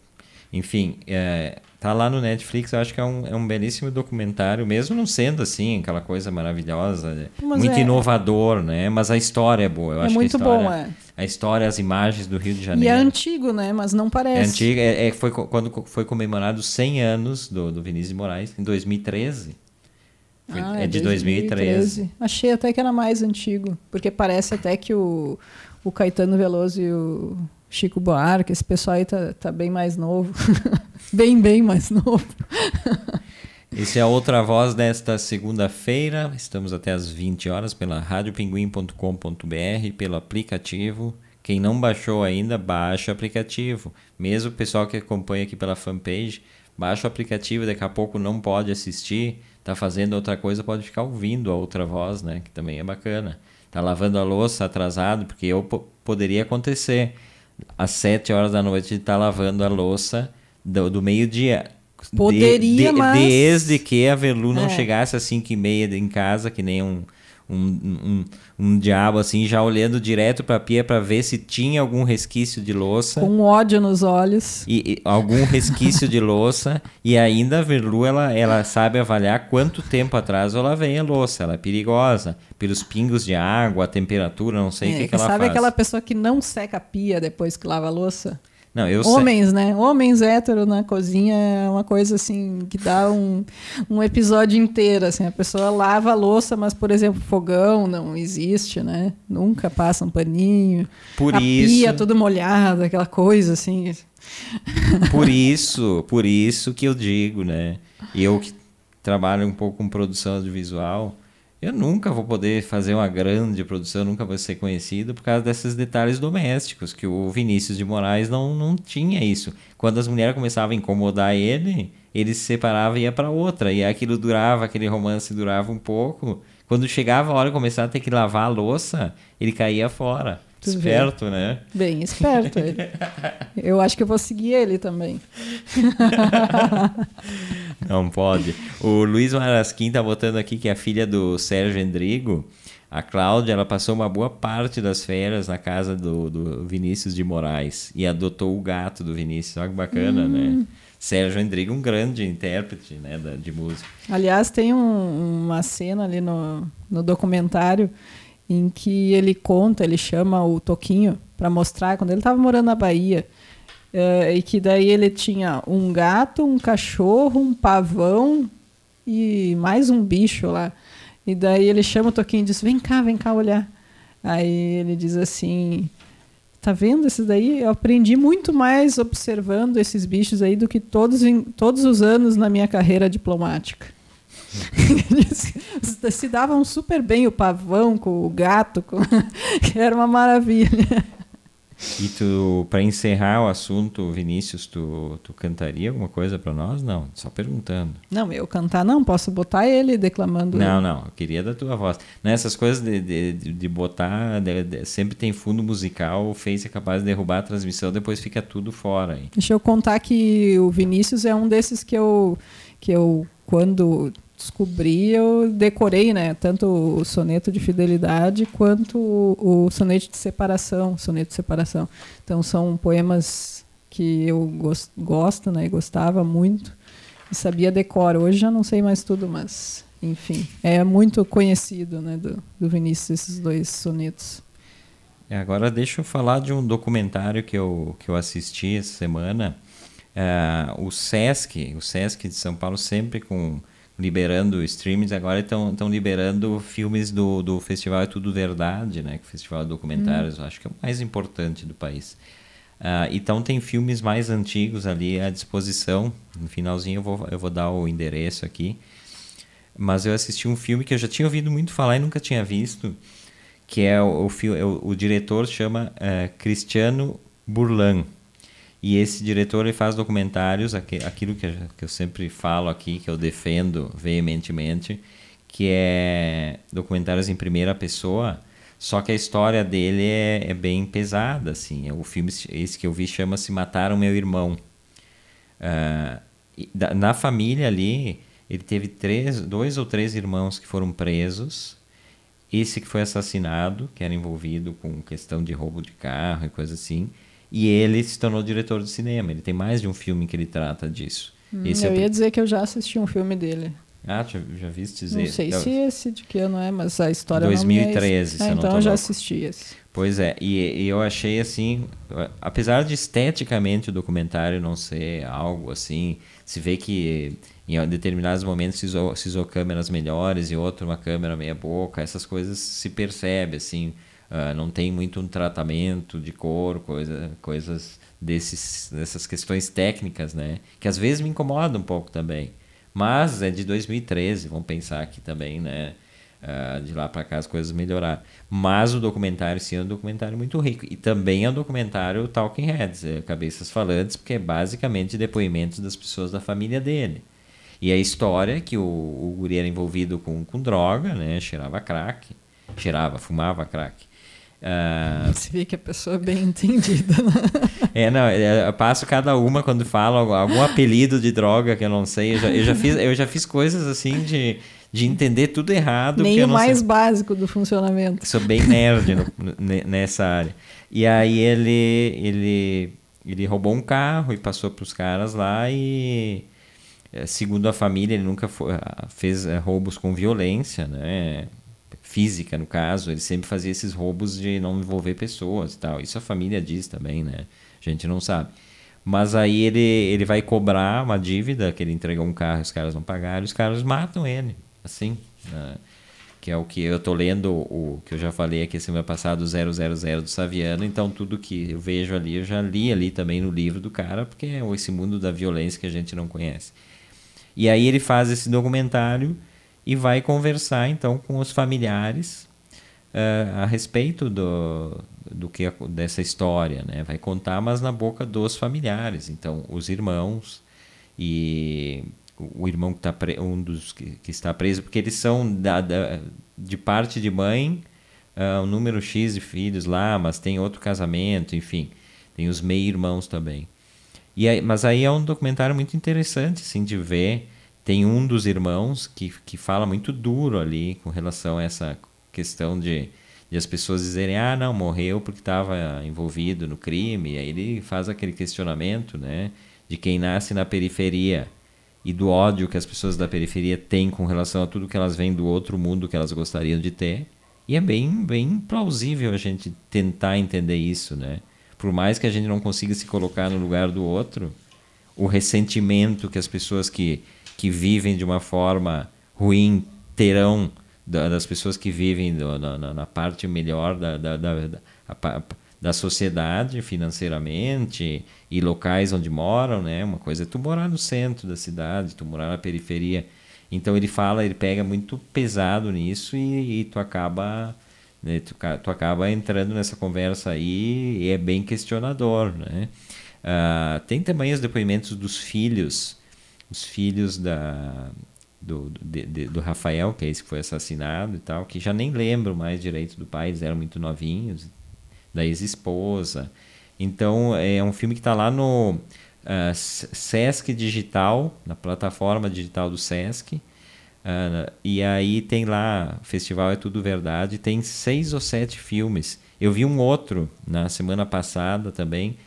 Enfim, é, tá lá no Netflix, eu acho que é um, é um belíssimo documentário, mesmo não sendo assim, aquela coisa maravilhosa, né? Mas muito é- inovador, né? Mas a história é boa. Eu É acho muito que a história, bom, é. A história, as imagens do Rio de E Janeiro. é antigo, né? Mas não É parece. antiga, é, é- foi quando foi comemorado 100 anos do, do Vinícius de Moraes, em 2013. Foi- Ah, é de 2013. Achei até que era mais antigo, porque parece até que o, o Caetano Veloso e o Chico Buarque, esse pessoal aí tá, tá bem mais novo. bem, bem mais novo. Esse é a outra voz desta segunda-feira. Estamos até às 20 horas pela radiopinguim.com.br, pelo aplicativo. Quem não baixou ainda, baixa o aplicativo. Mesmo o pessoal que acompanha aqui pela fanpage, baixa o aplicativo, daqui a pouco não pode assistir, tá fazendo outra coisa, pode ficar ouvindo a outra voz, né? Que também é bacana. Tá lavando a louça atrasado, porque eu po- poderia acontecer às 7 horas da noite de estar lavando a louça do, do meio-dia. De- Poderia, de- mas- Desde que a Verlu não É. chegasse às 5 e meia em casa, que nem um, um, um, um diabo, assim, já olhando direto pra pia pra ver se tinha algum resquício de louça. Com ódio nos olhos. E, e algum resquício de louça. E ainda a Verlu, ela, ela sabe avaliar quanto tempo atrás eu lavei a louça. Ela é perigosa. Pelos pingos de água, a temperatura, não sei o É, que, que ela sabe faz. aquela pessoa que não seca a pia depois que lava a louça? Não, eu sei. Homens, né? Homens hétero na cozinha é uma coisa assim que dá um, um episódio inteiro. Assim, a pessoa lava a louça, mas, por exemplo, fogão não existe, né? Nunca passa um paninho. Por a isso- pia toda molhada, aquela coisa assim. Por isso, por isso que eu digo, né? Eu que trabalho um pouco com produção audiovisual, eu nunca vou poder fazer uma grande produção, nunca vou ser conhecido por causa desses detalhes domésticos, que o Vinícius de Moraes não, não tinha isso. Quando as mulheres começavam a incomodar ele, ele se separava e ia para outra. E aquilo durava, aquele romance durava um pouco. Quando chegava a hora de começar a ter que lavar a louça, ele caía fora. Tu vê. Esperto, né? Bem esperto ele. Eu acho que eu vou seguir ele também. Não pode. O Luiz Marasquim tá botando aqui que a filha do Sérgio Endrigo, a Cláudia, ela passou uma boa parte das férias na casa do, do Vinícius de Moraes e adotou o gato do Vinícius. Olha que bacana, né? Sérgio Endrigo, um grande intérprete né, de música. Aliás, tem um- uma cena ali no, no documentário em que ele conta, ele chama o Toquinho para mostrar quando ele estava morando na Bahia. eh, e que daí ele tinha um gato, um cachorro, um pavão e mais um bicho lá. E daí ele chama o Toquinho e diz: Vem cá, vem cá olhar. Aí ele diz assim: Tá vendo esses daí? Eu aprendi muito mais observando esses bichos aí do que todos, todos os anos na minha carreira diplomática. Eles se davam super bem o pavão com o gato, com... que era uma maravilha. E tu, para encerrar o assunto, Vinícius, tu, tu cantaria alguma coisa para nós? Não, só perguntando. Não, eu cantar não, posso botar ele declamando. Não, não, eu queria da tua voz. Nessas coisas de, de, de- de botar, de- de- sempre tem fundo musical, o Face é capaz de derrubar a transmissão, depois fica tudo fora. Hein? Deixa eu contar que o Vinícius é um desses que eu, que eu quando descobri, eu decorei, né? Tanto o soneto de fidelidade quanto o, soneto de separação, soneto de separação. Então são poemas que eu gos- gosto, né? Gostava muito e sabia decor. Hoje já não sei mais tudo, mas enfim, é muito conhecido, né? Do, do Vinícius esses dois sonetos. E Agora deixa eu falar de um documentário que eu, que eu assisti essa semana. É, o Sesc, o Sesc de São Paulo, sempre com, liberando streams, agora estão liberando filmes do, do festival É Tudo Verdade, né? Que é o festival de documentários, acho que é o mais importante do país. Uh, então tem filmes mais antigos ali à disposição. No finalzinho eu vou, eu vou dar o endereço aqui. Mas eu assisti um filme que eu já tinha ouvido muito falar e nunca tinha visto, que é o, o, o, o diretor chama uh, Cristiano Burlan. E esse diretor ele faz documentários, aquilo que eu sempre falo aqui, que eu defendo veementemente, que é documentários em primeira pessoa, só que a história dele é, é bem pesada, assim. O filme, esse que eu vi, chama-se Mataram Meu Irmão. Uh, na família ali, ele teve três, dois ou três irmãos que foram presos. Esse que foi assassinado, que era envolvido com questão de roubo de carro e coisa assim. E ele se tornou diretor de cinema. Ele tem mais de um filme que ele trata disso. Hum, eu é ia dizer que eu já assisti um filme dele. Ah, já, já viste dizer? Não sei se esse de que ano é, mas a história 2013, não é... ah, Então eu já assisti esse. Pois é, e, e, eu achei assim, apesar de esteticamente o documentário não ser algo assim, se vê que em determinados momentos se usou, se usou câmeras melhores e outro uma câmera meia boca, essas coisas se percebe assim, uh, não tem muito um tratamento de cor, coisa, coisas desses, dessas questões técnicas, né? Que às vezes me incomodam um pouco também. Mas é de 2013, vamos pensar aqui também, né? Uh, de lá para cá as coisas melhoraram. Mas o documentário, sim, é um documentário muito rico. E também é um documentário Talking Heads, é Cabeças Falantes, porque é basicamente depoimentos das pessoas da família dele. E a história é que o, o guri era envolvido com, com droga, né? Cheirava crack. Cheirava, fumava crack. Uh... Você vê que a pessoa é bem entendida. Né? é, não, é, eu passo cada uma quando falo algum apelido de droga que eu não sei. Eu já, eu já, fiz, eu já fiz coisas assim de, de entender tudo errado. Nem o mais sei. básico do funcionamento. Sou bem nerd no, nessa área. E aí ele, ele, ele roubou um carro e passou para os caras lá e eh, segundo a família ele nunca foi, fez eh, roubos com violência, né? Física, no caso, ele sempre fazia esses roubos de não envolver pessoas e tal. Isso a família diz também, né? A gente não sabe. Mas aí ele, ele vai cobrar uma dívida que ele entregou um carro, os caras não pagaram, os caras matam ele, assim. Né? Que é o que eu tô lendo, o que eu já falei aqui semana passada, o 000 do Saviano. Então tudo que eu vejo ali, eu já li ali também no livro do cara, porque é esse mundo da violência que a gente não conhece. E aí ele faz esse documentário e vai conversar então com os familiares uh, a respeito do, do que dessa história, né? Vai contar, mas na boca dos familiares. Então, os irmãos e o irmão que está um dos que, que, está preso, porque eles são da, da de parte de mãe uh, um número x de filhos lá, mas tem outro casamento, enfim, tem os meio-irmãos também. E aí, mas aí é um documentário muito interessante, assim, de ver tem um dos irmãos que, que fala muito duro ali com relação a essa questão de, de as pessoas dizerem, ah, não, morreu porque estava envolvido no crime. E aí ele faz aquele questionamento, né, de quem nasce na periferia e do ódio que as pessoas da periferia têm com relação a tudo que elas veem do outro mundo que elas gostariam de ter. E é bem, bem plausível a gente tentar entender isso, né? Por mais que a gente não consiga se colocar no lugar do outro, o ressentimento que as pessoas que que vivem de uma forma ruim terão das pessoas que vivem na, parte melhor da, da, da, da, sociedade financeiramente e locais onde moram, né? Uma coisa é tu morar no centro da cidade, tu morar na periferia. Então ele fala, ele pega muito pesado nisso e, e tu acaba né? tu, tu, acaba entrando nessa conversa aí e é bem questionador, né? Uh, tem também os depoimentos dos filhos os filhos da, do, de, de, do Rafael, que é esse que foi assassinado e tal, que já nem lembram mais direito do pai, eles eram muito novinhos, da ex-esposa. Então é um filme que está lá no uh, Sesc Digital, na plataforma digital do Sesc. Uh, e aí tem lá, festival é tudo verdade, tem seis ou sete filmes. Eu vi um outro na semana passada também,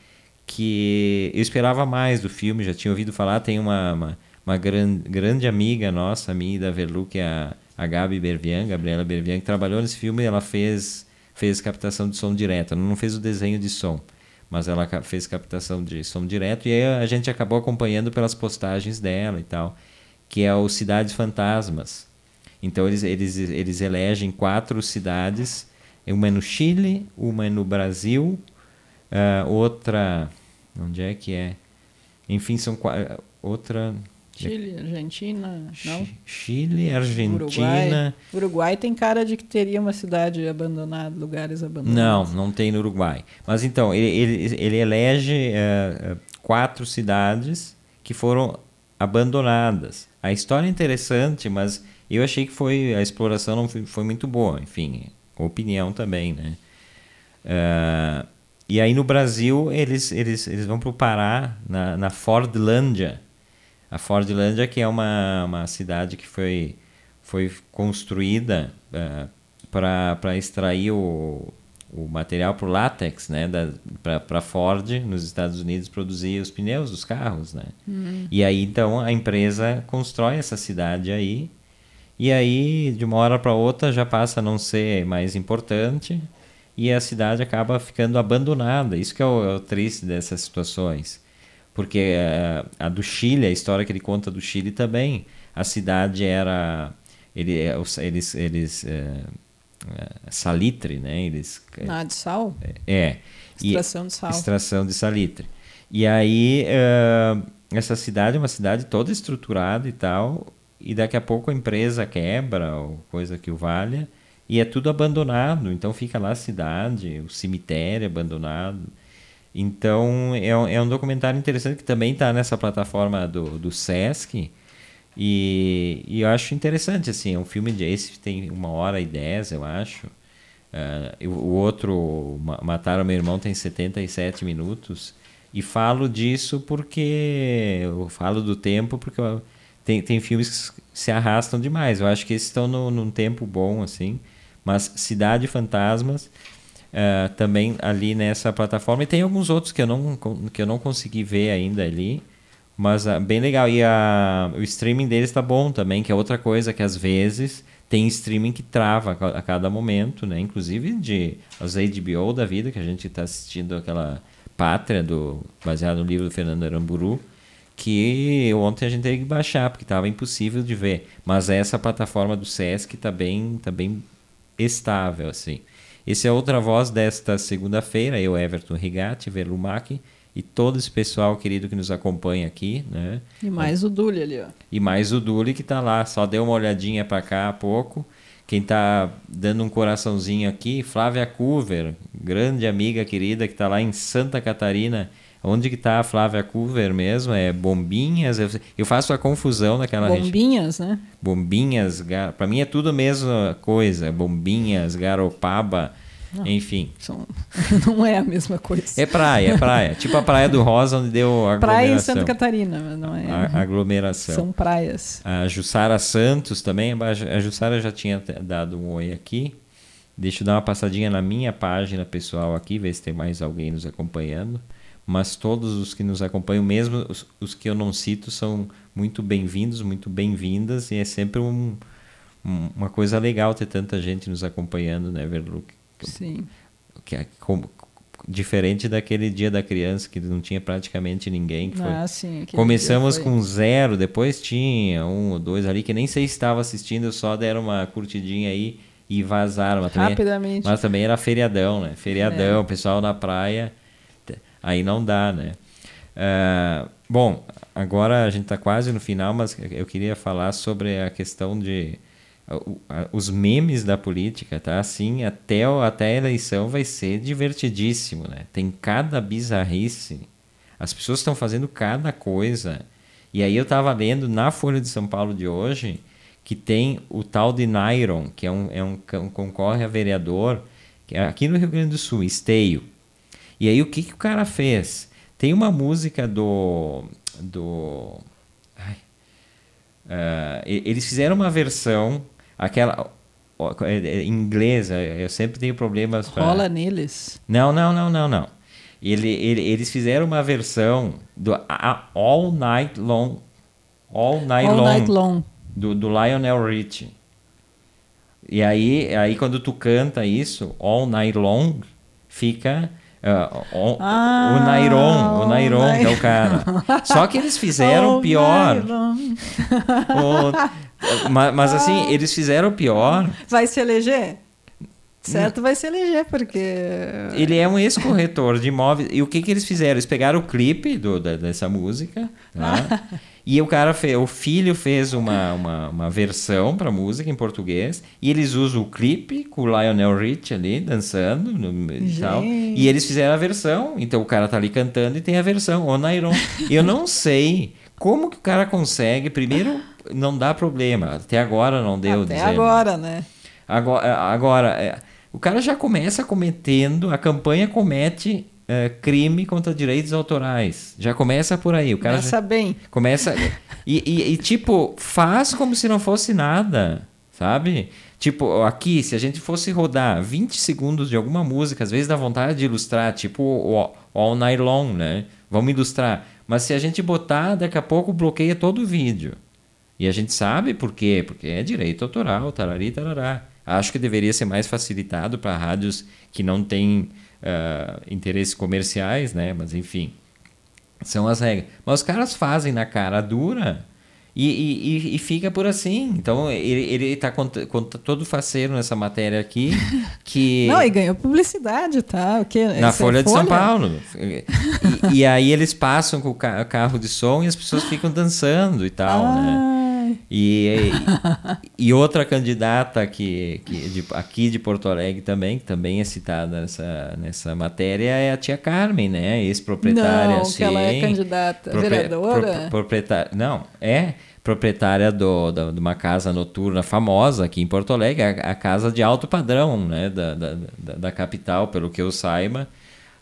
que eu esperava mais do filme, já tinha ouvido falar, tem uma, uma, uma gran, grande amiga nossa, minha da Verlu, que é a, a Gabi Bervian, Gabriela Bervian, que trabalhou nesse filme ela fez, fez captação de som direto, ela não fez o desenho de som, mas ela fez captação de som direto e aí a gente acabou acompanhando pelas postagens dela e tal. que é o Cidades Fantasmas. Então eles, eles, eles elegem quatro cidades, uma é no Chile, uma é no Brasil, uh, outra. Onde é que é? Enfim, são. Outra. Chile, Argentina, não? Chile, Argentina. Uruguai. Uruguai tem cara de que teria uma cidade abandonada, lugares abandonados. Não, não tem no Uruguai. Mas então, ele, ele, ele elege uh, quatro cidades que foram abandonadas. A história é interessante, mas eu achei que foi a exploração não foi, foi muito boa. Enfim, opinião também, né? Uh, e aí no Brasil eles, eles, eles vão para o Pará, na, na Fordlândia. A Fordlândia que é uma, uma cidade que foi, foi construída uh, para extrair o, o material para o látex, né, para a Ford nos Estados Unidos produzir os pneus dos carros, né. Uhum. E aí então a empresa constrói essa cidade aí e aí de uma hora para outra já passa a não ser mais importante e a cidade acaba ficando abandonada. Isso que é o, é o triste dessas situações, porque a, a do Chile, a história que ele conta do Chile também, a cidade era ele, é, eles eles é, é, salitre, né? Eles ah, de sal. É. Extração e, de sal. Extração de salitre. E aí uh, essa cidade é uma cidade toda estruturada e tal, e daqui a pouco a empresa quebra ou coisa que o valha e é tudo abandonado. Então fica lá a cidade, o cemitério abandonado. Então é um, é um documentário interessante que também está nessa plataforma do, do Sesc e, e, eu acho interessante, assim, é um filme de esse tem uma hora e dez, eu acho. Uh, o outro, Mataram Meu Irmão, tem 77 minutos. E falo disso porque. Eu falo do tempo porque tem, tem filmes que se arrastam demais. Eu acho que esses estão no, num tempo bom, assim. Mas Cidade Fantasmas, uh, também ali nessa plataforma. E tem alguns outros que eu não, que eu não consegui ver ainda ali. Mas uh, bem legal. E a, o streaming deles está bom também, que é outra coisa que às vezes tem streaming que trava a cada momento, né? Inclusive de as HBO da vida, que a gente está assistindo aquela Pátria, do, baseado no livro do Fernando Aramburu, que ontem a gente teve que baixar, porque estava impossível de ver. Mas essa plataforma do Sesc está bem, tá bem estável, assim. Esse é outra voz desta segunda-feira, eu, Everton Rigatti, Verlumac, e todo esse pessoal querido que nos acompanha aqui, né? E mais o Duli ali, ó. E mais o Duli que está lá, só deu uma olhadinha para cá há pouco. Quem está dando um coraçãozinho aqui, Flávia Coover, grande amiga querida que está lá em Santa Catarina. Onde que está a Flávia Coover mesmo? É Bombinhas? Eu faço a confusão naquela Bombinhas, né? Bombinhas, para mim é tudo a mesma coisa. Bombinhas, Garopaba, não, Enfim. São... não é a mesma coisa. É praia, é praia. tipo a Praia do Rosa, onde deu aglomeração. Praia em Santa Catarina, mas não é. A, aglomeração. São praias. A Jussara Santos também. A Jussara já tinha dado um oi aqui. Deixa eu dar uma passadinha na minha página pessoal aqui, ver se tem mais alguém nos acompanhando. Mas todos os que nos acompanham, mesmo os, os que eu não cito, são muito bem-vindos, muito bem-vindas. E é sempre um, um, uma coisa legal ter tanta gente nos acompanhando, né, Verluque? Sim. Que é como, diferente daquele dia da criança que não tinha praticamente ninguém. Que ah, sim, Começamos foi... com zero, depois tinha um ou dois ali que nem sei se estava assistindo, só deram uma curtidinha aí e vazaram. Mas Rapidamente. Também, mas também era feriadão, né? Feriadão, é. pessoal na praia, aí não dá, né? Uh, bom, agora a gente está quase no final, mas eu queria falar sobre a questão de os memes da política, tá? Assim, até, até a eleição vai ser divertidíssimo, né? Tem cada bizarrice. As pessoas estão fazendo cada coisa. E aí eu estava lendo na Folha de São Paulo de hoje que tem o tal de Nairon, que é um, é um, um concorre a vereador é aqui no Rio Grande do Sul, Esteio. E aí o que, que o cara fez? Tem uma música do... do uh, eles fizeram uma versão aquela é, é, inglesa, eu sempre tenho problemas para rola neles. Não, não, não, não, não. Ele, ele, eles fizeram uma versão do All Night Long, All Night All Long, Night Long. Do, do Lionel Richie. E aí, aí quando tu canta isso, All Night Long, fica Uh, o, Ah, o Nairon, o Nairon que é o cara. Só que eles fizeram pior. O- ma- mas, assim, eles fizeram pior. Vai se eleger? Certo, vai se eleger, porque. Ele é um ex-corretor de imóveis. E o que, que eles fizeram? Eles pegaram o clipe do, da- dessa música, tá? e o cara fez, o filho fez uma, uma, uma versão para música em português. E eles usam o clipe com o Lionel Rich ali dançando no, e tal. E eles fizeram a versão. Então o cara tá ali cantando e tem a versão, o Nairon. Eu não sei como que o cara consegue. Primeiro, não dá problema. Até agora não deu. Até dizendo. agora, né? Agora, agora é, o cara já começa cometendo, a campanha comete é, crime contra direitos autorais. Já começa por aí. O cara Começa bem. começa. E, e- e, tipo, faz como se não fosse nada, sabe? Tipo, aqui, se a gente fosse rodar 20 segundos de alguma música, às vezes dá vontade de ilustrar, tipo o All Night Long, né? Vamos ilustrar. Mas se a gente botar, daqui a pouco bloqueia todo o vídeo. E a gente sabe por quê? Porque é direito autoral, tarari, tarará. Acho que deveria ser mais facilitado para rádios que não têm ah, interesses comerciais, né? Mas enfim, são as regras. Mas os caras fazem na cara dura e, e, e- e fica por assim. Então ele, ele tá cont- cont- todo faceiro nessa matéria aqui que Não, e ganhou publicidade, tá? O quê? na é Folha de São Paulo. E, e aí eles passam com o ca- carro de som e as pessoas ficam dançando e tal, né? E, e outra candidata que, que de- aqui de Porto Alegre também, que também é citada nessa, nessa matéria, é a tia Carmen, né? Ex-proprietária. Não, que ela é sim. candidata vereadora. pro- proprietária, não, é proprietária do, da- de uma casa noturna famosa aqui em Porto Alegre, a, a casa de alto padrão, né? Da, da, da, da capital, pelo que eu saiba.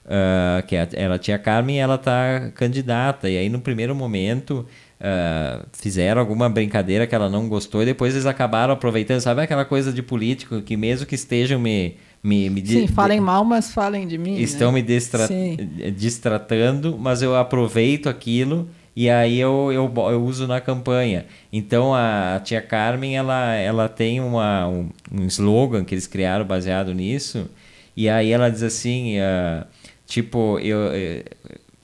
ah, que é a- ela tinha Carmen e ela está candidata. E aí, no primeiro momento, ah, fizeram alguma brincadeira que ela não gostou e depois eles acabaram aproveitando. Sabe aquela coisa de político que, mesmo que estejam me. me, me Sim, falem mal, mas falem de mim. estão né? me destra- Sim. distratando, mas eu aproveito aquilo e aí eu, eu, eu uso na campanha. Então a tia Carmen ela, ela tem uma, um, um slogan que eles criaram baseado nisso, e aí ela diz assim: ah, tipo, eu, eh,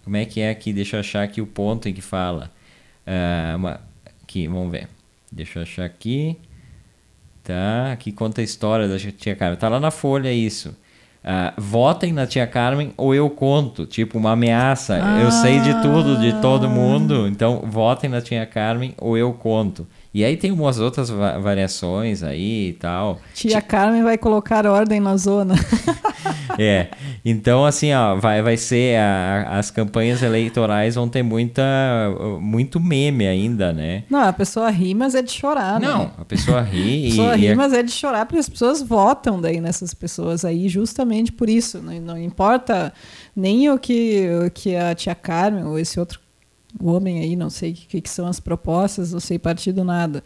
como é que é aqui? Deixa eu achar aqui o ponto em que fala. Ah, uma- aqui, vamos ver. Deixa eu achar aqui. Tá, aqui conta a história da tia Carmen. Tá lá na folha isso. Ah, votem na tia Carmen ou eu conto. Tipo, uma ameaça. Eu sei de tudo, de todo mundo. Então, votem na tia Carmen ou eu conto. E aí tem umas outras va- variações aí e tal. Tia Carmen vai colocar ordem na zona. É. Então, assim, ó, vai, vai ser. a- as campanhas eleitorais vão ter muita, muito meme ainda, né? Não, a pessoa ri, mas é de chorar, né? Não, a pessoa ri A e. pessoa e ri, a- mas é de chorar, porque as pessoas votam daí nessas pessoas aí, justamente por isso. Não, não importa nem o que, o que a tia Carmen ou esse outro homem aí, não sei o que, que são as propostas, não sei partido nada.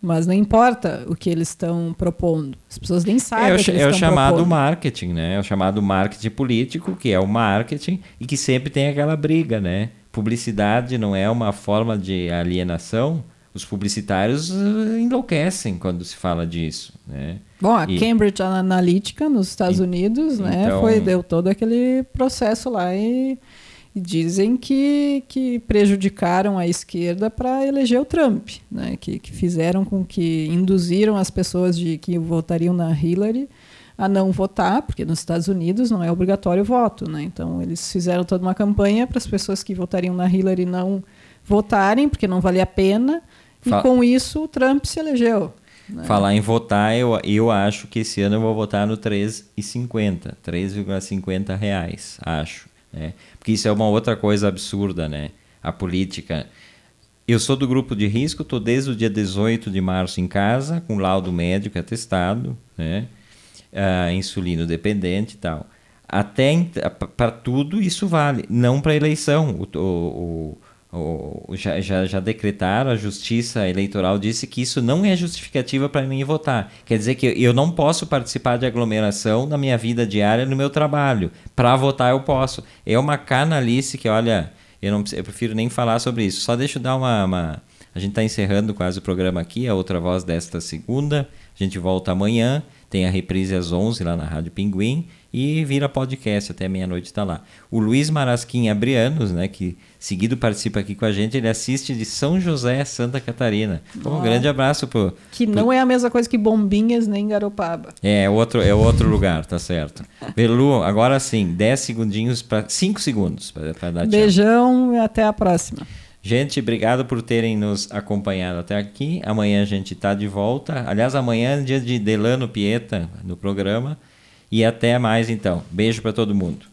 Mas não importa o que eles estão propondo. As pessoas nem sabem É, o, o que eles é o chamado propondo. marketing, né? É o chamado marketing político, que é o marketing e que sempre tem aquela briga, né? Publicidade não é uma forma de alienação. Os publicitários eh, enlouquecem quando se fala disso, né? Bom, a E- Cambridge Analytica nos Estados E- Unidos, né, então- foi deu todo aquele processo lá e, e dizem que, que prejudicaram a esquerda para eleger o Trump, né, que, que fizeram com que induziram as pessoas de que votariam na Hillary a não votar, porque nos Estados Unidos não é obrigatório o voto, né? Então eles fizeram toda uma campanha para as pessoas que votariam na Hillary não votarem, porque não valia a pena. E com isso o Trump se elegeu. né? Falar em votar, eu, eu acho que esse ano eu vou votar no 3,50. 3,50 reais, acho. Né? Porque isso é uma outra coisa absurda, né? A política. Eu sou do grupo de risco, estou desde o dia 18 de março em casa, com laudo médico atestado, né? Ah, insulino dependente e tal. Até para tudo isso vale, não para eleição. O, o, o, já, já, já decretaram, a Justiça Eleitoral disse que isso não é justificativa para mim votar. Quer dizer que eu não posso participar de aglomeração na minha vida diária, no meu trabalho. Para votar eu posso. É uma canalice que, olha, eu, não, eu prefiro nem falar sobre isso. Só deixa eu dar uma. uma- a gente está encerrando quase o programa aqui, a outra voz desta segunda. A gente volta amanhã. Tem a reprise às 11 lá na Rádio Pinguim e vira podcast até meia-noite está lá. O Luiz Marasquim Abrianos, né, que seguido participa aqui com a gente, ele assiste de São José, Santa Catarina. Um grande abraço pro Que não é a mesma coisa que Bombinhas nem Garopaba. é outro é outro lugar, tá certo. Belu, agora sim, 10 segundinhos para 5 segundos para dar tchau. Beijão e até a próxima. Gente, obrigado por terem nos acompanhado até aqui. Amanhã a gente está de volta. Aliás, amanhã é dia de Delano Pieta no programa. E até mais então. Beijo para todo mundo.